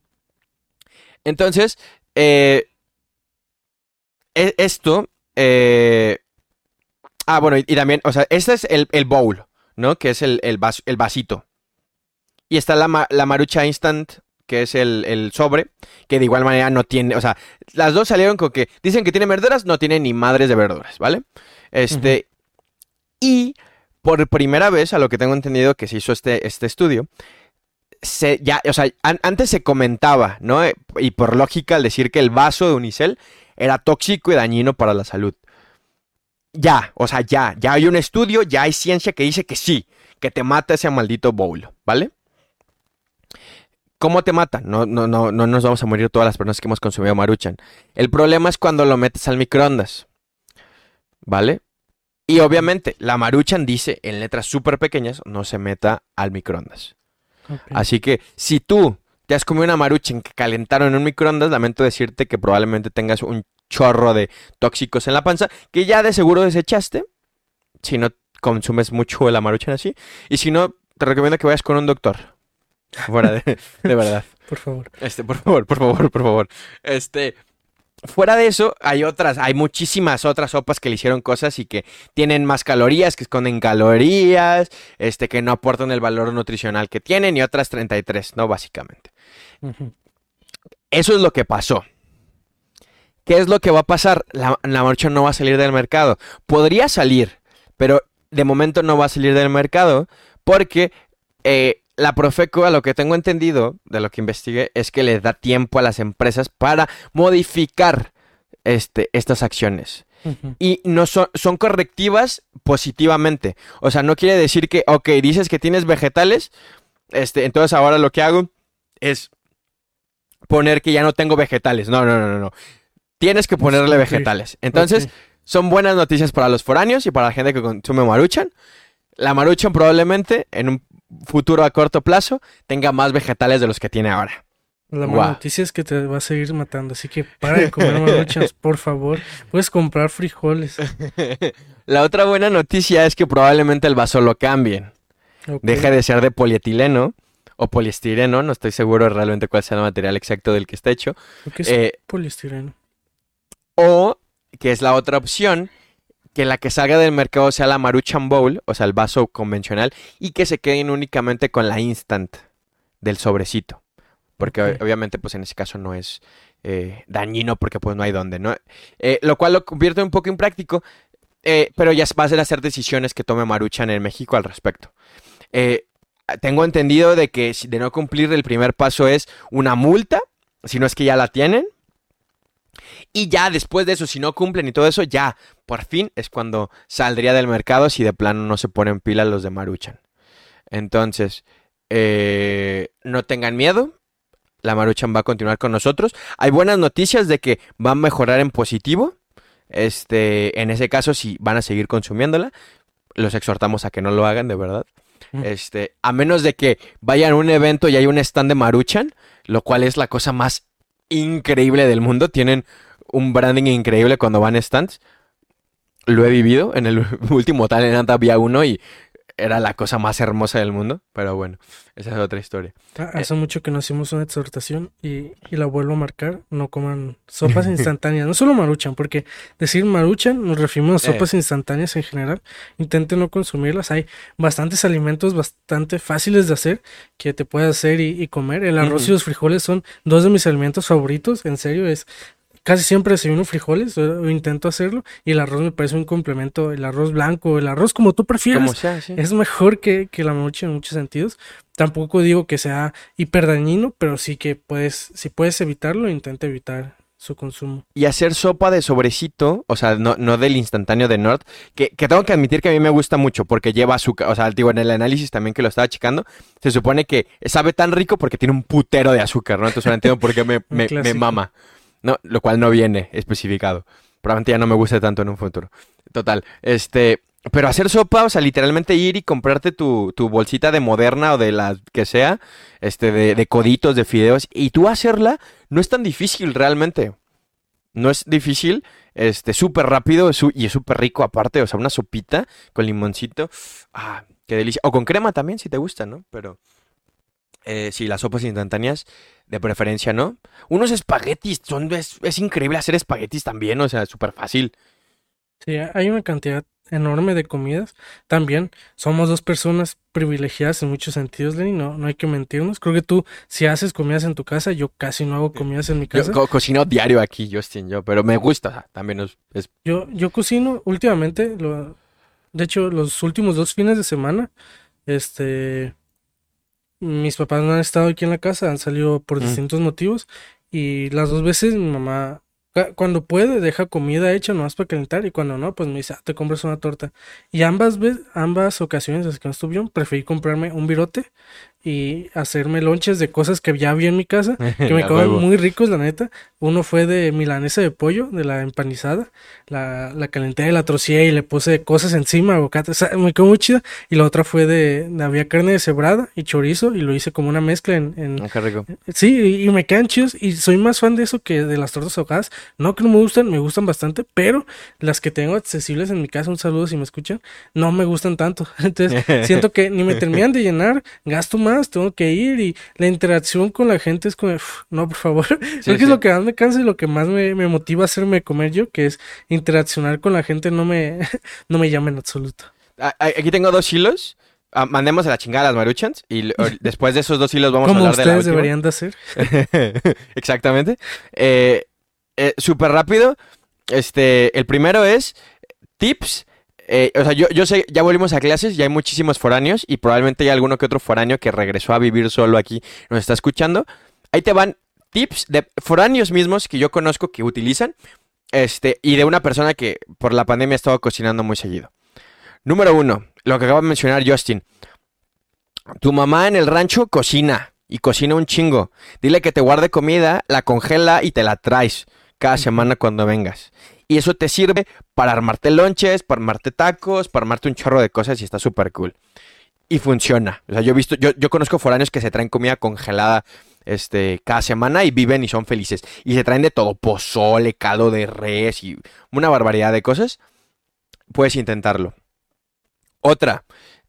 Entonces, eh, e- esto. eh, ah, bueno, y, y también, o sea, este es el, el bowl, ¿no? Que es el, el, vas- el vasito. Y está la, la marucha instant, que es el, el sobre, que de igual manera no tiene, o sea, las dos salieron con que dicen que tiene verduras, no tiene ni madres de verduras, ¿vale? Este, y por primera vez, a lo que tengo entendido que se hizo este, este estudio, se, ya, o sea, an- antes se comentaba, ¿no? Eh, Y por lógica, al decir que el vaso de unicel era tóxico y dañino para la salud. Ya, o sea, ya, ya hay un estudio, ya hay ciencia que dice que sí, que te mata ese maldito bowl, ¿vale? ¿Cómo te mata? No, no, no, no nos vamos a morir todas las personas que hemos consumido maruchan. El problema es cuando lo metes al microondas, ¿vale? Y obviamente, la maruchan dice en letras súper pequeñas, no se meta al microondas. Así que si tú te has comido una maruchan que calentaron en un microondas, lamento decirte que probablemente tengas un chorro de tóxicos en la panza que ya de seguro desechaste si no consumes mucho la maruchan así. Y si no, te recomiendo que vayas con un doctor. Fuera de, de verdad. Por favor. Este, por favor, por favor, por favor. Este, fuera de eso, hay otras, hay muchísimas otras sopas que le hicieron cosas y que tienen más calorías, que esconden calorías, este, que no aportan el valor nutricional que tienen y otras 33, ¿no? Básicamente. Eso es lo que pasó. ¿Qué es lo que va a pasar? La, la marcha no va a salir del mercado. Podría salir, pero de momento no va a salir del mercado porque eh, la Profeco, a lo que tengo entendido, de lo que investigué, es que le da tiempo a las empresas para modificar este, estas acciones. Y no son, son correctivas positivamente. O sea, no quiere decir que, ok, dices que tienes vegetales, este, entonces ahora lo que hago es poner que ya no tengo vegetales. No, no, no, no, no. Tienes que ponerle vegetales. Entonces, son buenas noticias para los foráneos y para la gente que consume maruchan. La maruchan probablemente en un futuro a corto plazo tenga más vegetales de los que tiene ahora. La mala noticia es que te va a seguir matando, así que para de comer maruchans, por favor. Puedes comprar frijoles. La otra buena noticia es que probablemente el vaso lo cambien. Ok. Deje de ser de polietileno o poliestireno, no estoy seguro realmente cuál sea el material exacto del que está hecho. Que es Eh, poliestireno. O, que es la otra opción, que la que salga del mercado sea la Maruchan Bowl, o sea, el vaso convencional, y que se queden únicamente con la instant del sobrecito. Porque obviamente, pues en ese caso no es eh, dañino porque pues no hay dónde, ¿no? Eh, lo cual lo convierte un poco impráctico, eh, pero ya va a ser hacer decisiones que tome Maruchan en México al respecto. Eh, tengo entendido de que si de no cumplir el primer paso es una multa, si no es que ya la tienen. Y ya después de eso, si no cumplen y todo eso, ya por fin es cuando saldría del mercado si de plano no se ponen pila los de Maruchan. Entonces, eh, no tengan miedo. La Maruchan va a continuar con nosotros. Hay buenas noticias de que va a mejorar en positivo. Este, en ese caso, si van a seguir consumiéndola, los exhortamos a que no lo hagan, de verdad. Este, a menos de que vayan a un evento y hay un stand de Maruchan, lo cual es la cosa más increíble del mundo. Tienen un branding increíble cuando van stands. Lo he vivido. En el último Talent había uno y era la cosa más hermosa del mundo. Pero bueno, esa es otra historia. Ah, Hace mucho que no hicimos una exhortación y, y la vuelvo a marcar. No coman sopas instantáneas. No solo maruchan, porque decir maruchan nos referimos a Eh. sopas instantáneas en general. Intenten no consumirlas. Hay bastantes alimentos bastante fáciles de hacer que te puedes hacer y, y comer. El arroz y los frijoles son dos de mis alimentos favoritos. En serio, es casi siempre desayuno frijoles, o intento hacerlo, y el arroz me parece un complemento, el arroz blanco, el arroz como tú prefieras, Como sea, sí. es mejor que, que la marucha en muchos sentidos. Tampoco digo que sea hiperdañino, pero sí que puedes, si puedes evitarlo, intenta evitar su consumo. Y hacer sopa de sobrecito, o sea, no, no del instantáneo de Nord, que, que tengo que admitir que a mí me gusta mucho porque lleva azúcar, o sea, digo, en el análisis también que lo estaba checando, se supone que sabe tan rico porque tiene un putero de azúcar, ¿no? Entonces ahora entiendo por qué me, me, mama, ¿no? Lo cual no viene especificado. Probablemente ya no me guste tanto en un futuro. Total, este... Pero hacer sopa, o sea, literalmente ir y comprarte tu, tu bolsita de moderna o de la que sea, este, de, de coditos, de fideos, y tú hacerla, no es tan difícil realmente. No es difícil, este, súper rápido y es súper rico aparte, o sea, una sopita con limoncito, ah, qué delicia. O con crema también, si te gusta, ¿no? Pero, eh, sí, las sopas instantáneas, de preferencia, ¿no? Unos espaguetis, son, es, es increíble hacer espaguetis también, o sea, súper fácil. Sí, hay una cantidad enorme de comidas. También somos dos personas privilegiadas en muchos sentidos, Lenny, no, no hay que mentirnos. Creo que tú, si haces comidas en tu casa, yo casi no hago comidas en mi Yo casa. co- cocino diario aquí, Justin, yo, pero me gusta, también es, es- Yo, yo cocino últimamente, lo, de hecho, los últimos dos fines de semana, este, mis papás no han estado aquí en la casa, han salido por Mm. distintos motivos y las dos veces mi mamá, cuando puede, deja comida hecha nomás para calentar y cuando no, pues me dice, ah, te compras una torta. Y ambas veces, ambas ocasiones, desde que no estuvieron, preferí comprarme un virote y hacerme lonches de cosas que ya había en mi casa, que me quedaban muy ricos, la neta. Uno fue de milanesa de pollo, de la empanizada. La, la calenté, la trocié y le puse cosas encima, aguacate. O sea, me quedó muy chida. Y la otra fue de, de- había carne de cebrada y chorizo y lo hice como una mezcla en... en- Ah, qué rico. Sí, y, y me quedan chidos y soy más fan de eso que de las tortas ahogadas. No que no me gustan, me gustan bastante, pero las que tengo accesibles en mi casa, un saludo si me escuchan, no me gustan tanto. Entonces, siento que ni me terminan de llenar, gasto más, tengo que ir y la interacción con la gente es como, "Uf, no, por favor. Creo que sí. es lo que más me cansa y lo que más me, me motiva a hacerme comer yo, que es interaccionar con la gente, no me, no me llama en absoluto. Aquí tengo dos hilos. Ah, mandemos a la chingada a las maruchans y después de esos dos hilos vamos a hablar de la ustedes deberían de hacer. Exactamente. Eh, eh, Súper rápido. Este, el primero es tips. Eh, o sea, yo, yo sé, ya volvimos a clases, ya hay muchísimos foráneos y probablemente hay alguno que otro foráneo que regresó a vivir solo aquí, nos está escuchando. Ahí te van tips de foráneos mismos que yo conozco que utilizan. Este, y de una persona que por la pandemia ha estado cocinando muy seguido. Número uno, lo que acaba de mencionar Justin. Tu mamá en el rancho cocina y cocina un chingo. Dile que te guarde comida, la congela y te la traes cada semana cuando vengas. Y eso te sirve para armarte lonches, para armarte tacos, para armarte un chorro de cosas y está súper cool. Y funciona. O sea, yo he visto, yo, yo conozco foráneos que se traen comida congelada este, cada semana y viven y son felices. Y se traen de todo, pozole, caldo de res y una barbaridad de cosas. Puedes intentarlo. Otra,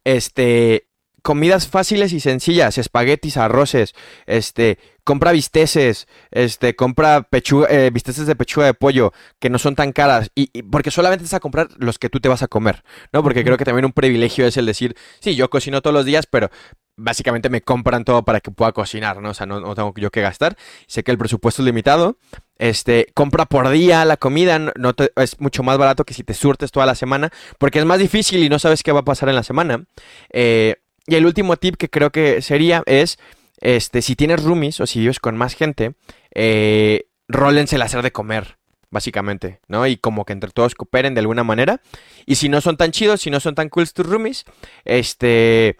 este, comidas fáciles y sencillas, espaguetis, arroces, este, compra bisteces, este, compra pechuga, eh, bisteces de pechuga de pollo que no son tan caras y, y porque solamente vas a comprar los que tú te vas a comer, ¿no? Porque creo que también un privilegio es el decir, sí, yo cocino todos los días, pero básicamente me compran todo para que pueda cocinar, ¿no? O sea, no, no tengo yo que gastar. Sé que el presupuesto es limitado. Este, compra por día la comida, no- no te- es mucho más barato que si te surtes toda la semana, porque es más difícil y no sabes qué va a pasar en la semana. Eh, y el último tip que creo que sería es, este, si tienes roomies o si vives con más gente, eh, rólense el hacer de comer, básicamente, ¿no? Y como que entre todos cooperen de alguna manera. Y si no son tan chidos, si no son tan cool tus roomies, este,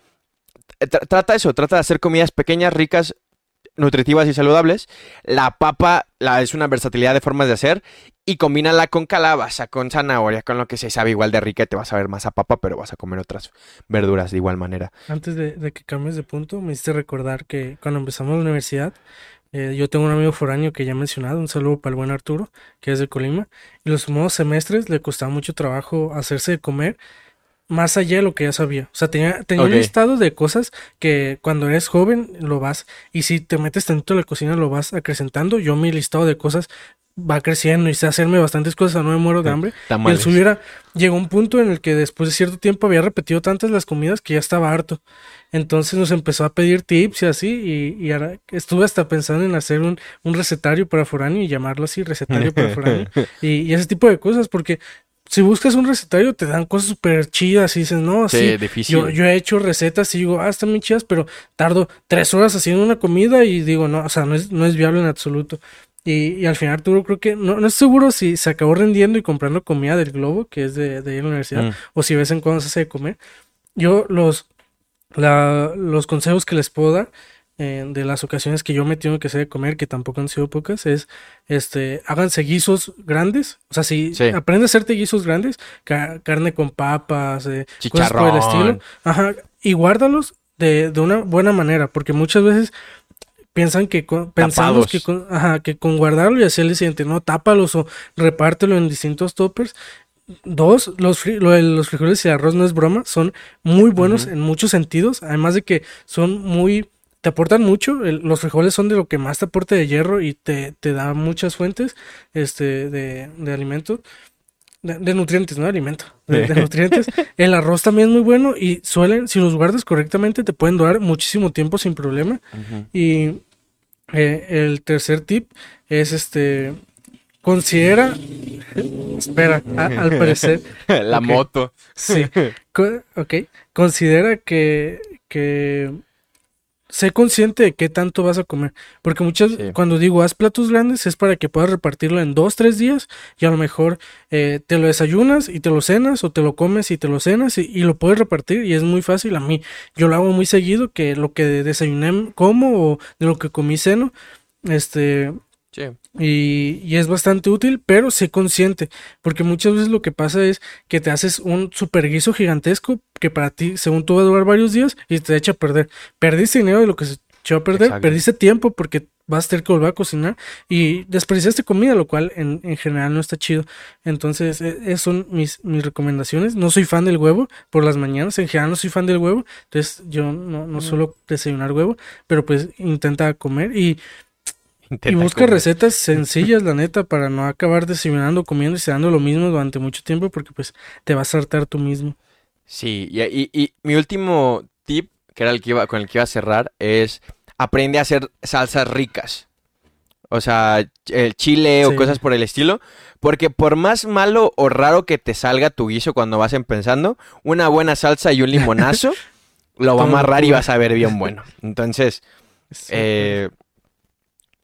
tra- trata eso, trata de hacer comidas pequeñas, ricas, nutritivas y saludables. La papa la, es una versatilidad de formas de hacer y combínala con calabaza, con zanahoria, con lo que se sabe igual de rica te vas a ver más a papa, pero vas a comer otras verduras de igual manera. Antes de, de que cambies de punto, me hiciste recordar que cuando empezamos la universidad, eh, yo tengo un amigo foráneo que ya he mencionado, un saludo para el buen Arturo, que es de Colima, y los primeros semestres le costaba mucho trabajo hacerse de comer más allá de lo que ya sabía. O sea, tenía, tenía un listado de cosas que cuando eres joven lo vas, y si te metes tantito en la cocina lo vas acrecentando. Yo mi listado de cosas va creciendo y sé hacerme bastantes cosas, no me muero de hambre. Y el Tamales. suyo era, llegó un punto en el que después de cierto tiempo había repetido tantas las comidas que ya estaba harto. Entonces nos empezó a pedir tips y así, y, y ahora estuve hasta pensando en hacer un, un recetario para foráneo y llamarlo así, recetario para foráneo, y, y ese tipo de cosas, porque si buscas un recetario te dan cosas súper chidas y dices, no, Sí, sí, difícil. yo, yo he hecho recetas y digo, ah, están muy chidas, pero tardo tres horas haciendo una comida y digo, no, o sea, no es, no es viable en absoluto. Y, y al final Arturo creo que, no, no estoy seguro si se acabó rendiendo y comprando comida del Globo, que es de, de la universidad, Mm. o si de vez en cuando se hace de comer. Yo los, la- los consejos que les puedo dar eh, de las ocasiones que yo me tengo que hacer de comer, que tampoco han sido pocas, es este, háganse guisos grandes. O sea, si Sí. aprende a hacerte guisos grandes, ca- carne con papas, eh, cosas por el estilo. Ajá, y guárdalos de, de una buena manera, porque muchas veces piensan que con, pensamos que con, ajá, que con guardarlo y hacer el siguiente, no, tápalos o repártelo en distintos toppers. Dos, los, fri- lo de los frijoles y arroz no es broma, son muy buenos en muchos sentidos, además de que son muy, te aportan mucho, el- los frijoles son de lo que más te aporta de hierro y te, te da muchas fuentes este, de, de alimento, de, de nutrientes, no de alimento, de, de nutrientes. El arroz también es muy bueno y suelen, si los guardas correctamente, te pueden durar muchísimo tiempo sin problema. Y eh, el tercer tip es este. Considera. Espera, a- al parecer. La moto. Sí. Co- ok. Considera que. que sé consciente de qué tanto vas a comer. Porque muchas, Sí. cuando digo haz platos grandes, es para que puedas repartirlo en dos, tres días. Y a lo mejor eh, te lo desayunas y te lo cenas, o te lo comes y te lo cenas, y, y lo puedes repartir. Y es muy fácil. A mí, yo lo hago muy seguido, que lo que desayuné como, o de lo que comí ceno. Este, Sí. y, y es bastante útil, pero sé consciente, porque muchas veces lo que pasa es que te haces un super guiso gigantesco que para ti, según tú, va a durar varios días y te echa a perder. Perdiste dinero de lo que se echó a perder, Exacto. perdiste tiempo porque vas a tener que volver a cocinar y desperdiciaste comida, lo cual en, en general no está chido. Entonces, e- esas son mis, mis recomendaciones. No soy fan del huevo por las mañanas, en general no soy fan del huevo, entonces yo no, no suelo desayunar huevo, pero pues intenta comer y y busca comer. recetas sencillas, la neta, para no acabar desayunando, comiendo y cenando lo mismo durante mucho tiempo, porque pues te vas a hartar tú mismo. Sí, y, y- y mi último tip, que era el que iba, con el que iba a cerrar, es aprende a hacer salsas ricas. O sea, el chile o cosas por el estilo. Porque por más malo o raro que te salga tu guiso cuando vas empezando, una buena salsa y un limonazo lo va a amarrar y vas a ver bien bueno. Entonces, eh,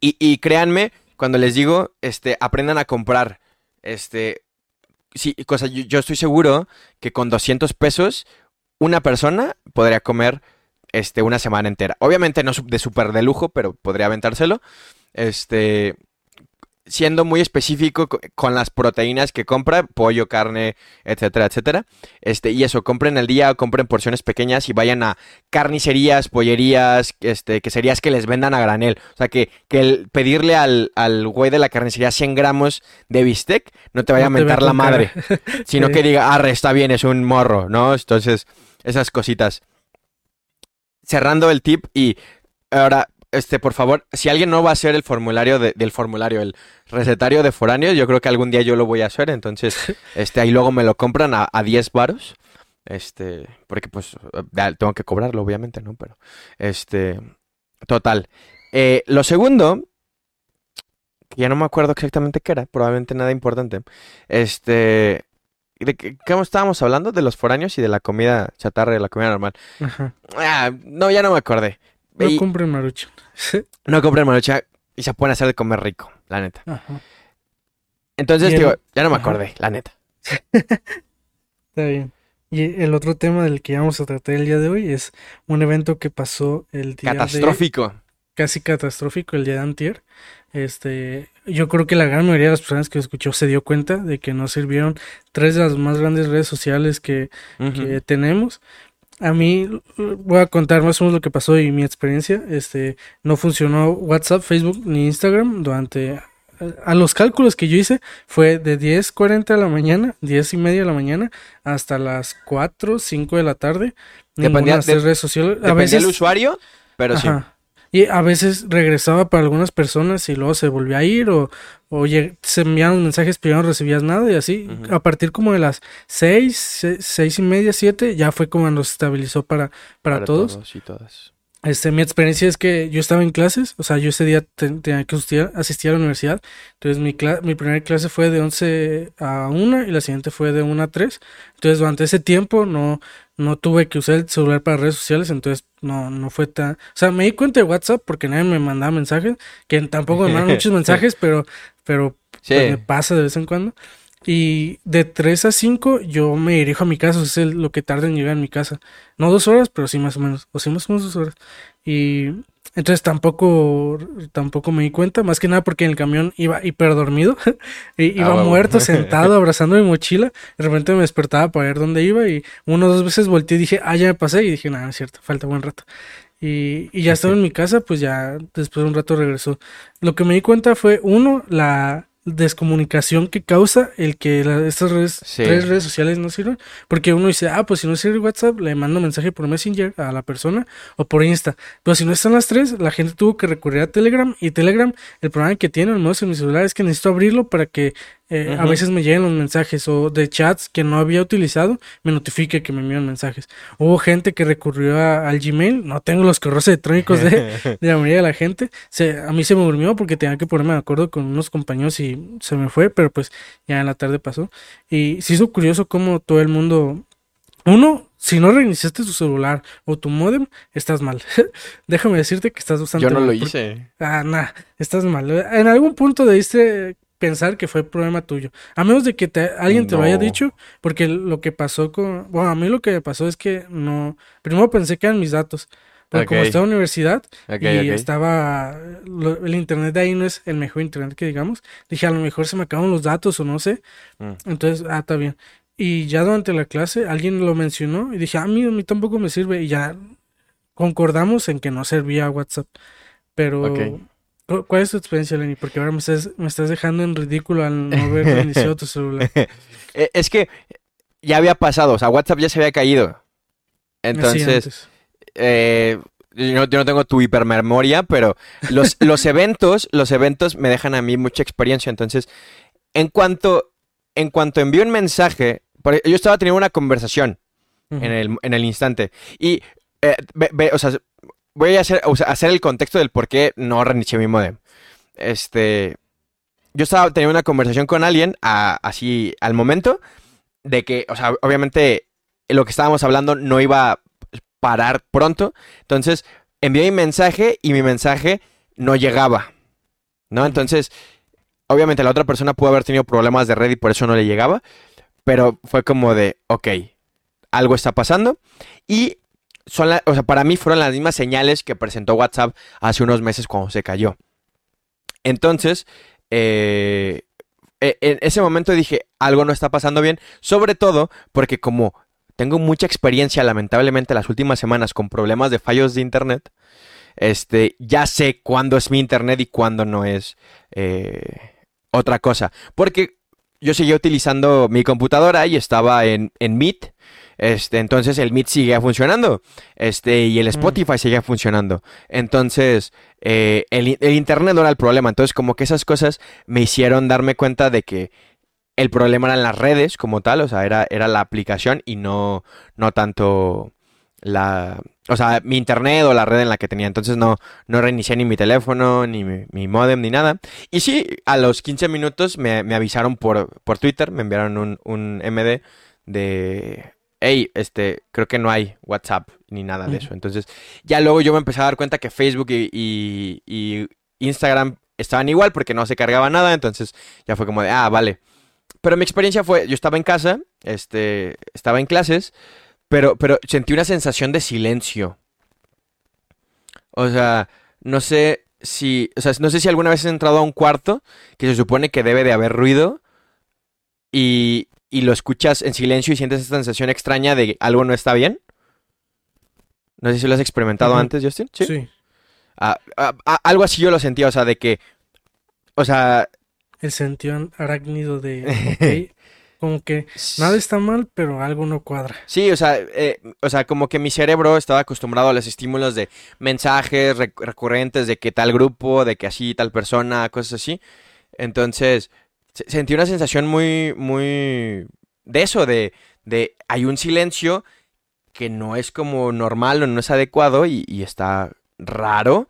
y, y créanme, cuando les digo, este, aprendan a comprar. Este, sí, cosa, yo, estoy seguro que con 200 pesos una persona podría comer este, una semana entera. Obviamente no de súper de lujo, pero podría aventárselo. Este, siendo muy específico co- con las proteínas que compra, pollo, carne, etcétera, etcétera. Este, y eso, compren al día, compren porciones pequeñas y vayan a carnicerías, pollerías, este, queserías que les vendan a granel. O sea, que, que el pedirle al, al güey de la carnicería 100 gramos de bistec no te vaya No a mentar la madre, sino Sí. que diga, arre, está bien, es un morro, ¿no? Entonces, esas cositas. Cerrando el tip y ahora, este, por favor, si alguien no va a hacer el formulario de- del formulario, el recetario de foráneos, yo creo que algún día yo lo voy a hacer, entonces, este, ahí luego me lo compran a, a 10 varos. Este, porque pues tengo que cobrarlo, obviamente, ¿no? Pero, este, total. Eh, lo segundo, que ya no me acuerdo exactamente qué era, probablemente nada importante. Este, ¿de qué, qué estábamos hablando? De los foráneos y de la comida chatarra y de la comida normal. Ajá. Ah, no, ya no me acordé. No Y- compren maruchan. no compren marucha y se pueden hacer de comer rico, la neta. Ajá. Entonces, el- digo, ya no me Ajá. acordé, la neta. Está bien. Y el otro tema del que vamos a tratar el día de hoy es un evento que pasó el día de Catastrófico. casi catastrófico el día de antier. Este, yo creo que la gran mayoría de las personas que lo escuchó se dio cuenta de que no sirvieron tres de las más grandes redes sociales que, que tenemos. A mí voy a contar más o menos lo que pasó y mi experiencia. Este, no funcionó WhatsApp, Facebook ni Instagram durante a los cálculos que yo hice fue de 10:40 de la mañana, 10 y media de la mañana hasta las 4, 5 de la tarde. Dependía de redes sociales. A Depende veces del usuario, pero sí. Y a veces regresaba para algunas personas y luego se volvía a ir o, o se enviaban mensajes pero ya no recibías nada y así. A partir como de las seis, se- seis y media, siete, ya fue como nos estabilizó para, para, todos. y todas. Este, mi experiencia es que yo estaba en clases, o sea, yo ese día te- tenía que asistir, asistir a la universidad. Entonces mi, mi primera clase fue de 11 a 1 y la siguiente fue de 1 a 3. Entonces durante ese tiempo no, no tuve que usar el celular para redes sociales, entonces no, no fue tan... O sea, me di cuenta de WhatsApp porque nadie me mandaba mensajes, que tampoco me mandaban muchos mensajes, pero, pero Sí. pues, me pasa de vez en cuando. Y de 3 a 5 yo me dirijo a mi casa, o sea, es lo que tarda en llegar a mi casa. No dos horas, pero sí más o menos, o sí más o menos dos horas. Y entonces tampoco, tampoco me di cuenta, más que nada porque en el camión iba hiper dormido, y iba Ah, muerto, sentado, abrazando mi mochila. De repente me despertaba para ver dónde iba y una o dos veces volteé y dije, ah, ya me pasé. Y dije, nada, no es cierto, falta buen rato. Y, y ya estaba en mi casa, pues ya después de un rato regresó. Lo que me di cuenta fue, uno, la descomunicación que causa el que la- estas redes, Sí. tres redes sociales no sirven. Porque uno dice, ah, pues si no sirve WhatsApp, le mando mensaje por Messenger a la persona o por Insta. Pero si no están las tres, la gente tuvo que recurrir a Telegram. Y Telegram, el problema que tiene, al menos en mi celular, es que necesito abrirlo para que eh, a veces me lleguen los mensajes o de chats que no había utilizado, me notifique que me envían mensajes. Hubo gente que recurrió a- al Gmail, no tengo los correos electrónicos de, de la mayoría de la gente. Se, a mí se me durmió porque tenía que ponerme de acuerdo con unos compañeros y se me fue, pero pues ya en la tarde pasó. Y se hizo curioso cómo todo el mundo... Uno, si no reiniciaste tu celular o tu modem, estás mal. Déjame decirte que estás bastante Yo no mal, lo porque- hice. Ah, nah, estás mal. En algún punto debiste pensar que fue problema tuyo. A menos de que te, alguien te lo haya dicho, porque lo que pasó con... Bueno, a mí lo que me pasó es que no... Primero pensé que eran mis datos. Pero como estaba en la universidad y estaba... lo- el internet de ahí no es el mejor internet que digamos. Dije, a lo mejor se me acaban los datos o no sé. Mm. Entonces, ah, está bien. Y ya durante la clase alguien lo mencionó y dije, ah, a mí, a mí tampoco me sirve. Y ya concordamos en que no servía WhatsApp. Pero, Ok. ¿cu- ¿cuál es tu experiencia, Lenny? Porque ahora me estás, me estás dejando en ridículo al no haber iniciado tu celular. Eh, Es que ya había pasado, o sea, WhatsApp ya se había caído. Entonces, eh, yo, no, yo no tengo tu hipermemoria, pero los, los eventos, los eventos me dejan a mí mucha experiencia. Entonces, en cuanto, en cuanto envío un mensaje, por- yo estaba teniendo una conversación en el, en el instante. Y, eh, o sea, voy a hacer, o sea, hacer el contexto del por qué no reinicié mi modem. Este, yo estaba teniendo una conversación con alguien a- así al momento de que, o sea, obviamente lo que estábamos hablando no iba a parar pronto. Entonces, envié mi mensaje y mi mensaje no llegaba. ¿No? Entonces, obviamente la otra persona pudo haber tenido problemas de red y por eso no le llegaba. Pero fue como de, ok, algo está pasando. Y son o sea, para mí fueron las mismas señales que presentó WhatsApp hace unos meses cuando se cayó. Entonces, eh, e- en ese momento dije, algo no está pasando bien, sobre todo porque como tengo mucha experiencia, lamentablemente, las últimas semanas con problemas de fallos de internet, este, ya sé cuándo es mi internet y cuándo no es eh, otra cosa. Porque yo seguía utilizando mi computadora y estaba en, en Meet. Este, entonces el Meet seguía funcionando. Este, y el Spotify seguía funcionando. Entonces, eh, el, el internet no era el problema. Entonces, como que esas cosas me hicieron darme cuenta de que el problema eran las redes como tal. O sea, era, era la aplicación y no, no tanto la. O sea, mi internet o la red en la que tenía. Entonces no, no reinicié ni mi teléfono, ni mi, mi modem, ni nada. Y sí, a los 15 minutos me, me avisaron por, por Twitter, me enviaron un, un MD de, hey, este, creo que no hay WhatsApp ni nada de eso. Entonces, ya luego yo me empecé a dar cuenta que Facebook y, y- y Instagram estaban igual porque no se cargaba nada. Entonces, ya fue como de, ah, vale. Pero mi experiencia fue, yo estaba en casa, este, estaba en clases, pero, pero sentí una sensación de silencio. O sea, no sé si, o sea, no sé si alguna vez has entrado a un cuarto que se supone que debe de haber ruido y, y lo escuchas en silencio y sientes esa sensación extraña de que algo no está bien. No sé si lo has experimentado antes, Justin. Sí. Ah, ah, ah, algo así yo lo sentía, o sea, de que, o sea, El sentido arácnido de, ok, como que nada está mal, pero algo no cuadra. Sí, o sea, eh, o sea, como que mi cerebro estaba acostumbrado a los estímulos de mensajes rec- recurrentes de que tal grupo, de que así, tal persona, cosas así. Entonces, sentí una sensación muy, muy de eso, de, de hay un silencio que no es como normal o no es adecuado y, y está raro.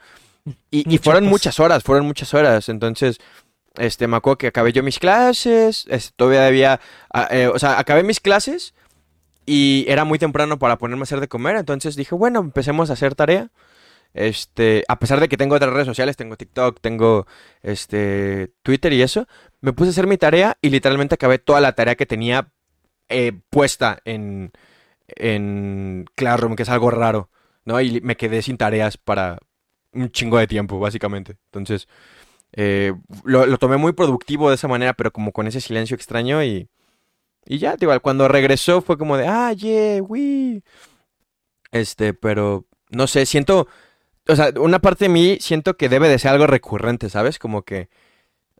Y, y fueron muchas horas, fueron muchas horas. Entonces, este, me acuerdo que acabé yo mis clases, este, todavía había, ah, eh, o sea, acabé mis clases y era muy temprano para ponerme a hacer de comer, entonces dije, bueno, empecemos a hacer tarea. Este, a pesar de que tengo otras redes sociales, tengo TikTok, tengo este Twitter y eso, me puse a hacer mi tarea y literalmente acabé toda la tarea que tenía eh, puesta en, en Classroom, que es algo raro, ¿no? Y me quedé sin tareas para un chingo de tiempo, básicamente. Entonces, eh, lo, lo tomé muy productivo de esa manera, pero como con ese silencio extraño y, y ya, igual, cuando regresó fue como de, ah, yeah. Este, pero no sé, siento, o sea, una parte de mí siento que debe de ser algo recurrente, ¿sabes? Como que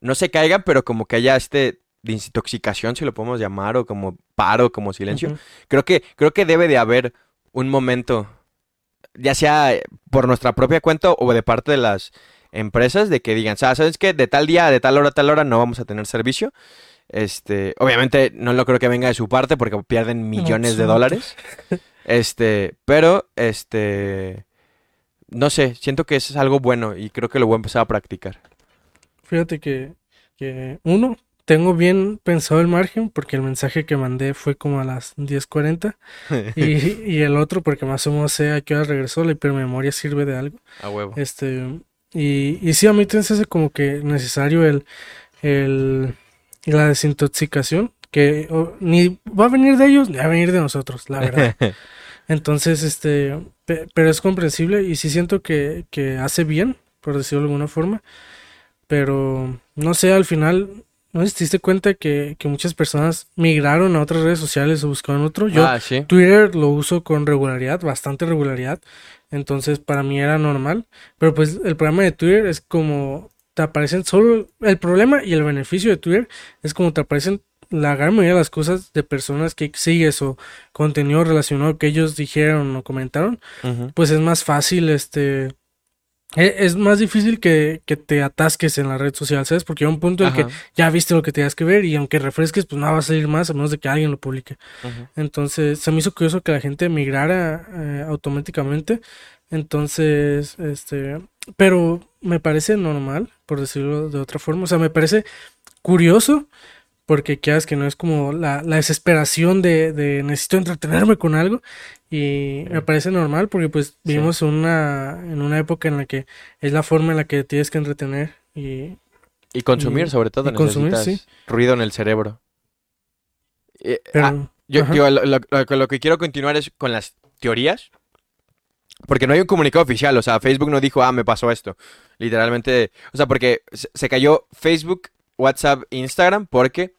no se caiga, pero como que haya este desintoxicación, si lo podemos llamar, o como paro, como silencio. Creo que, creo que debe de haber un momento, ya sea por nuestra propia cuenta o de parte de las empresas, de que digan, "Sa- ¿sabes qué? De tal día, de tal hora a tal hora no vamos a tener servicio. Este, obviamente no lo creo que venga de su parte porque pierden millones de dólares. Este, pero, este, no sé, siento que eso es algo bueno y creo que lo voy a empezar a practicar. Fíjate que, que uno, tengo bien pensado el margen porque el mensaje que mandé fue como a las 10:40 y, y el otro porque más o menos sé a qué hora regresó, la hipermemoria sirve de algo. A huevo. Este, y, y sí, a mí te hace como que necesario el, el, la desintoxicación, que o, ni va a venir de ellos ni va a venir de nosotros, la verdad. Entonces, este, pe- pero es comprensible y sí siento que, que hace bien, por decirlo de alguna forma, pero no sé, al final, ¿no te diste cuenta que, que muchas personas migraron a otras redes sociales o buscaron otro? Yo, ah, sí. Twitter lo uso con regularidad, bastante regularidad. Entonces para mí era normal. Pero pues el problema de Twitter es como te aparecen solo el problema y el beneficio de Twitter es como te aparecen la gran mayoría de las cosas de personas que sigues o contenido relacionado que ellos dijeron o comentaron, pues es más fácil este e- es más difícil que, que te atasques en la red social, ¿sabes? Porque hay un punto en que ya viste lo que tenías que ver y aunque refresques, pues nada va a salir más a menos de que alguien lo publique. Entonces, se me hizo curioso que la gente migrara eh, automáticamente. Entonces, este, pero me parece normal, por decirlo de otra forma. O sea, me parece curioso, porque quieras que no es como la, la desesperación de, de necesito entretenerme con algo. Y me parece normal porque pues vivimos en una, en una época en la que es la forma en la que tienes que entretener. Y Y consumir, Y- sobre todo, consumir, necesitas ruido en el cerebro. Eh, pero, ah, yo, ajá. digo, lo, lo- lo- que quiero continuar es con las teorías. Porque no hay un comunicado oficial, o sea, Facebook no dijo, ah, me pasó esto. Literalmente, o sea, porque se cayó Facebook, WhatsApp, Instagram, porque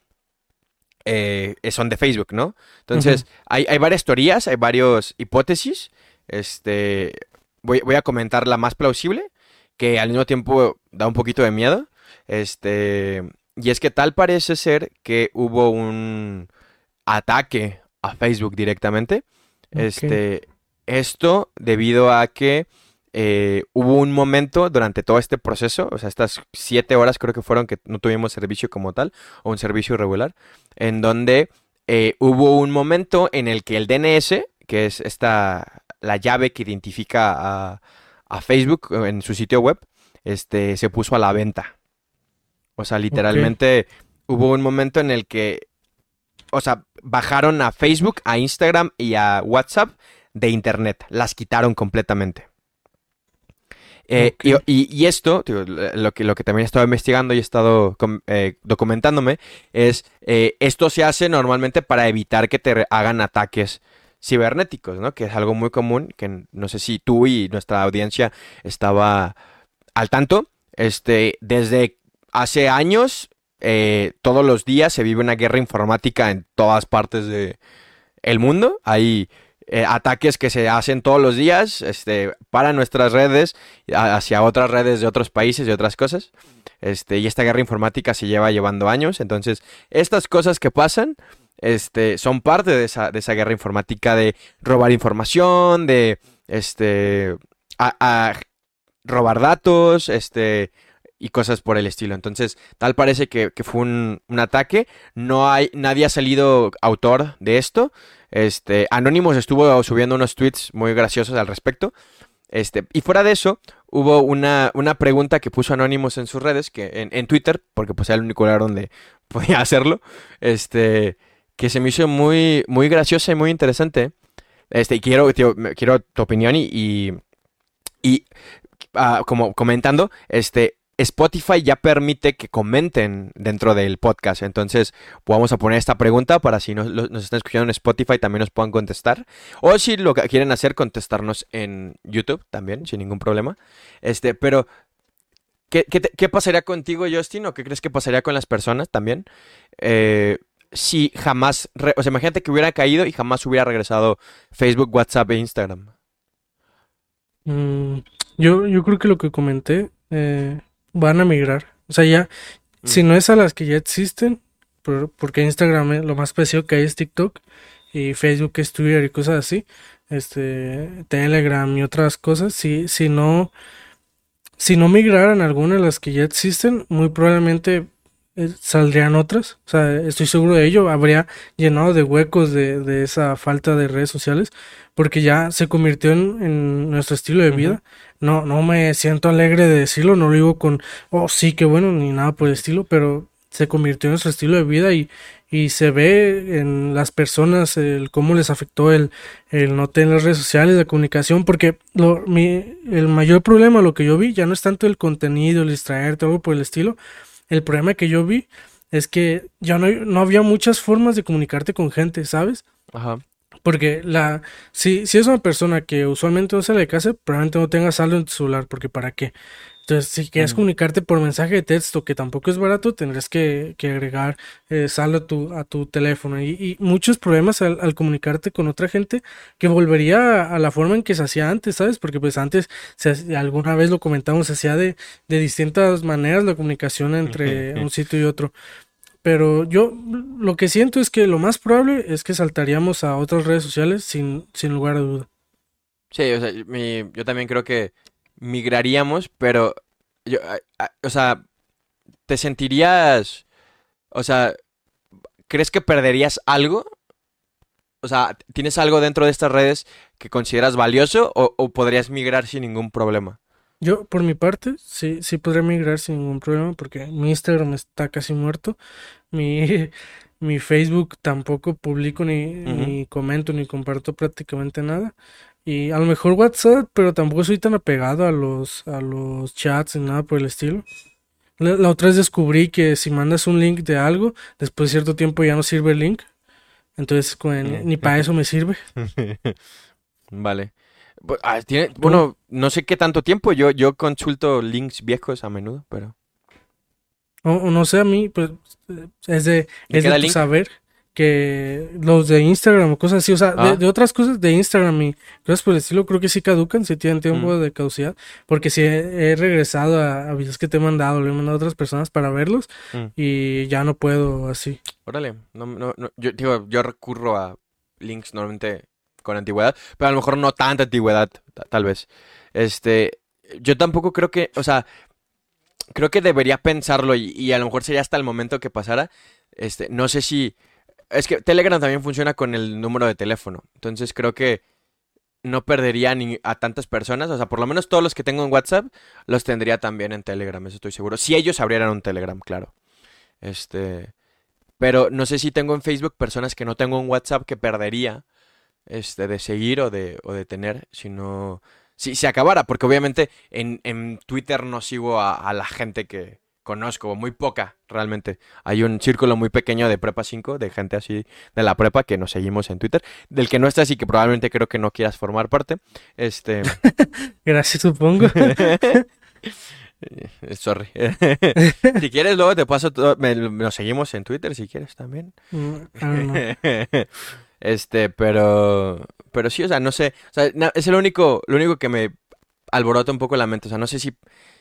eh, son de Facebook, ¿no? Entonces, hay, hay varias teorías, hay varias hipótesis. Este, voy, voy a comentar la más plausible, que al mismo tiempo da un poquito de miedo. Este, y es que tal parece ser que hubo un ataque a Facebook directamente. Este, esto debido a que eh, hubo un momento durante todo este proceso, o sea, estas siete horas creo que fueron que no tuvimos servicio como tal, o un servicio irregular, en donde eh, hubo un momento en el que el DNS, que es esta, la llave que identifica a Facebook en su sitio web, este, se puso a la venta. O sea, literalmente hubo un momento en el que, o sea, bajaron a Facebook, a Instagram y a WhatsApp de Internet. Las quitaron completamente. Eh, y- Ok. y, y esto, lo que, lo que también he estado investigando y he estado eh, documentándome, es eh, esto se hace normalmente para evitar que te hagan ataques cibernéticos, ¿no? Que es algo muy común, que no sé si tú y nuestra audiencia estaba al tanto. Este, desde hace años, todos los días se vive una guerra informática en todas partes de el mundo. Hay eh, ataques que se hacen todos los días, este, para nuestras redes, hacia otras redes de otros países y otras cosas. Este, y esta guerra informática se lleva llevando años. Entonces, estas cosas que pasan, este, son parte de esa, de esa guerra informática de robar información, de este, a robar datos, este, y cosas por el estilo. Entonces, tal parece que, que fue un, un, ataque. No hay, nadie ha salido autor de esto. Este, Anonymous estuvo subiendo unos tweets muy graciosos al respecto. Este, y fuera de eso, hubo una, una pregunta que puso Anonymous en sus redes, que en, en, Twitter, porque pues era el único lugar donde podía hacerlo, este, que se me hizo muy, muy graciosa y muy interesante. Este, y quiero, quiero tu opinión y, y, y uh, como comentando, este, Spotify ya permite que comenten dentro del podcast. Entonces, vamos a poner esta pregunta para si nos, nos, están escuchando en Spotify también nos puedan contestar. O si lo que quieren hacer, contestarnos en YouTube también, sin ningún problema. Este, pero, ¿qué, pasaría contigo, Justin? ¿O qué crees que pasaría con las personas también? Eh, si jamás, o sea, imagínate que hubiera caído y jamás hubiera regresado Facebook, WhatsApp e Instagram. Mm, yo, yo creo que lo que comenté, eh, van a migrar. O sea, ya, mm. si no es a las que ya existen, por, porque Instagram es, lo más parecido que hay es TikTok y Facebook es Twitter y cosas así, este, Telegram y otras cosas, si, si no, si no migraran algunas de las que ya existen, muy probablemente saldrían otras, o sea, estoy seguro de ello, habría llenado de huecos de, de esa falta de redes sociales, porque ya se convirtió en, en nuestro estilo de vida. Uh -huh. No, no me siento alegre de decirlo, no lo digo con, oh sí, qué bueno, ni nada por el estilo, pero se convirtió en nuestro estilo de vida y, y se ve en las personas el cómo les afectó el, el no tener redes sociales, la comunicación, porque lo, mi, el mayor problema, lo que yo vi, ya no es tanto el contenido, el distraerte, algo por el estilo, el problema que yo vi es que ya no, no había muchas formas de comunicarte con gente, ¿sabes? Ajá. Porque la, si, si es una persona que usualmente no sale de casa, probablemente no tenga saldo en tu celular, porque ¿para qué? Entonces, si quieres mm. comunicarte por mensaje de texto, que tampoco es barato, tendrás que, que agregar eh, saldo a tu, a tu teléfono. Y, y muchos problemas al, al, comunicarte con otra gente que volvería a, a, la forma en que se hacía antes, ¿sabes? Porque pues antes, se, alguna vez lo comentamos, se hacía de, de distintas maneras la comunicación entre un sitio y otro. Pero yo lo que siento es que lo más probable es que saltaríamos a otras redes sociales sin, sin lugar a duda. Sí, o sea, mi, yo también creo que migraríamos, pero yo, o sea, ¿te sentirías, o sea, crees que perderías algo? O sea, ¿tienes algo dentro de estas redes que consideras valioso o, o podrías migrar sin ningún problema? Yo, por mi parte, sí, sí podría migrar sin ningún problema porque mi Instagram está casi muerto. Mi, mi Facebook tampoco publico ni, uh -huh. ni comento ni comparto prácticamente nada. Y a lo mejor WhatsApp, pero tampoco soy tan apegado a los, a los chats ni nada por el estilo. La, la, otra vez descubrí que si mandas un link de algo, después de cierto tiempo ya no sirve el link. Entonces, ni, ni para eso me sirve. vale. Ah, ¿Tiene, bueno, no sé qué tanto tiempo. Yo, yo consulto links viejos a menudo, pero. O, o no sé, a mí, pues, es de, es de tu saber que los de Instagram o cosas así, o sea, ah. de, de, otras cosas de Instagram y cosas por el estilo, creo que sí caducan, si tienen tiempo mm. de caducidad, porque si sí he, he, regresado a, a, videos que te he mandado, le he mandado a otras personas para verlos mm. y ya no puedo así. Órale, no, no, no, yo digo, yo recurro a links normalmente con antigüedad, pero a lo mejor no tanta antigüedad, tal vez. Este, yo tampoco creo que, o sea, creo que debería pensarlo y, y, a lo mejor sería hasta el momento que pasara. Este, no sé si es que Telegram también funciona con el número de teléfono. Entonces creo que no perdería ni a tantas personas. O sea, por lo menos todos los que tengo en WhatsApp los tendría también en Telegram, eso estoy seguro. Si ellos abrieran un Telegram, claro. Este. Pero no sé si tengo en Facebook personas que no tengo en WhatsApp que perdería este, de seguir o de, o de tener, si se acabara, porque obviamente en, en Twitter no sigo a, a la gente que, conozco, muy poca realmente. Hay un círculo muy pequeño de Prepa 5, de gente así de la prepa que nos seguimos en Twitter, del que no estás y que probablemente creo que no quieras formar parte. Este. Gracias, supongo. Sorry. si quieres, luego te paso todo. Me, nos seguimos en Twitter si quieres también. Mm, no. este, pero. Pero sí, o sea, no sé. O sea, es el único, lo único que me alborota un poco la mente. O sea, no sé si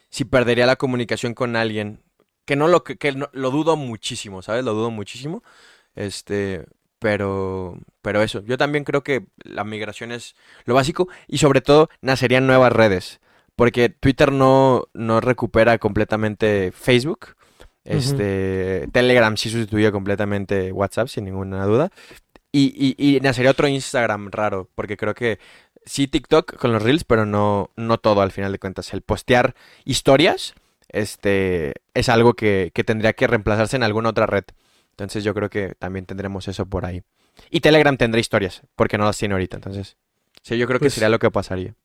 si perdería la comunicación con alguien. Que no lo, que, que no, lo dudo muchísimo, ¿sabes? Lo dudo muchísimo. Este, Pero, pero eso, yo también creo que la migración es lo básico y sobre todo nacerían nuevas redes, porque Twitter no, no recupera completamente Facebook, este, Telegram sí sustituye completamente WhatsApp, sin ninguna duda, y, y, y nacería otro Instagram raro, porque creo que sí TikTok con los Reels, pero no, no todo al final de cuentas. El postear historias este, es algo que, que tendría que reemplazarse en alguna otra red. Entonces yo creo que también tendremos eso por ahí. Y Telegram tendrá historias, porque no las tiene ahorita. Entonces, sí, yo creo que Pues- sería lo que pasaría.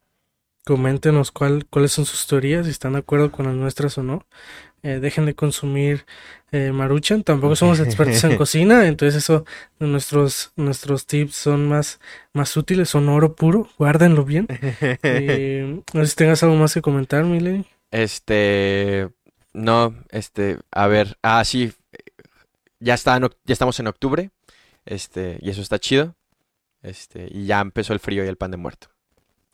Coméntenos cuál, cuáles son sus teorías, si están de acuerdo con las nuestras o no. Eh, dejen de consumir eh, maruchan. Tampoco somos expertos en cocina, entonces eso, nuestros, nuestros tips son más, más útiles, son oro puro. Guárdenlo bien. Eh, no sé si tengas algo más que comentar, Mileni. Este, no, este, a ver, ah, sí, ya está, en oc- ya estamos en octubre, este, y eso está chido, este, y ya empezó el frío y el pan de muerto.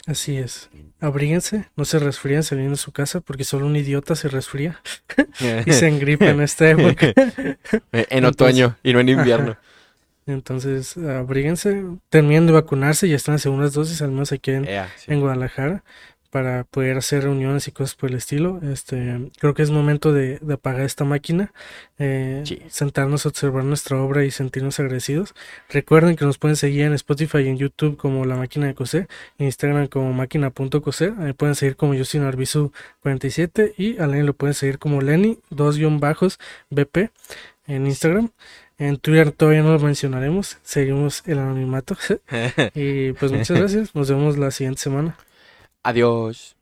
Así es. Abríguense, no se resfríen saliendo de su casa, porque solo un idiota se resfría y se engripa en esta época. En Entonces- otoño y no en invierno. Entonces, abríguense, terminen de vacunarse, ya están en segundas dosis, al menos aquí en, sí. en Guadalajara, para poder hacer reuniones y cosas por el estilo. Este, creo que es momento de, de apagar esta máquina, eh, Sí. sentarnos a observar nuestra obra y sentirnos agradecidos. Recuerden que nos pueden seguir en Spotify y en YouTube como La Máquina de Coser, en Instagram como máquina.coser, ahí pueden seguir como Justin Arbizu 47 y a Lenny lo pueden seguir como Lenny, dos guion bajos, BP en Instagram. En Twitter todavía no lo mencionaremos, seguimos el anonimato. y pues muchas gracias, nos vemos la siguiente semana. Adiós.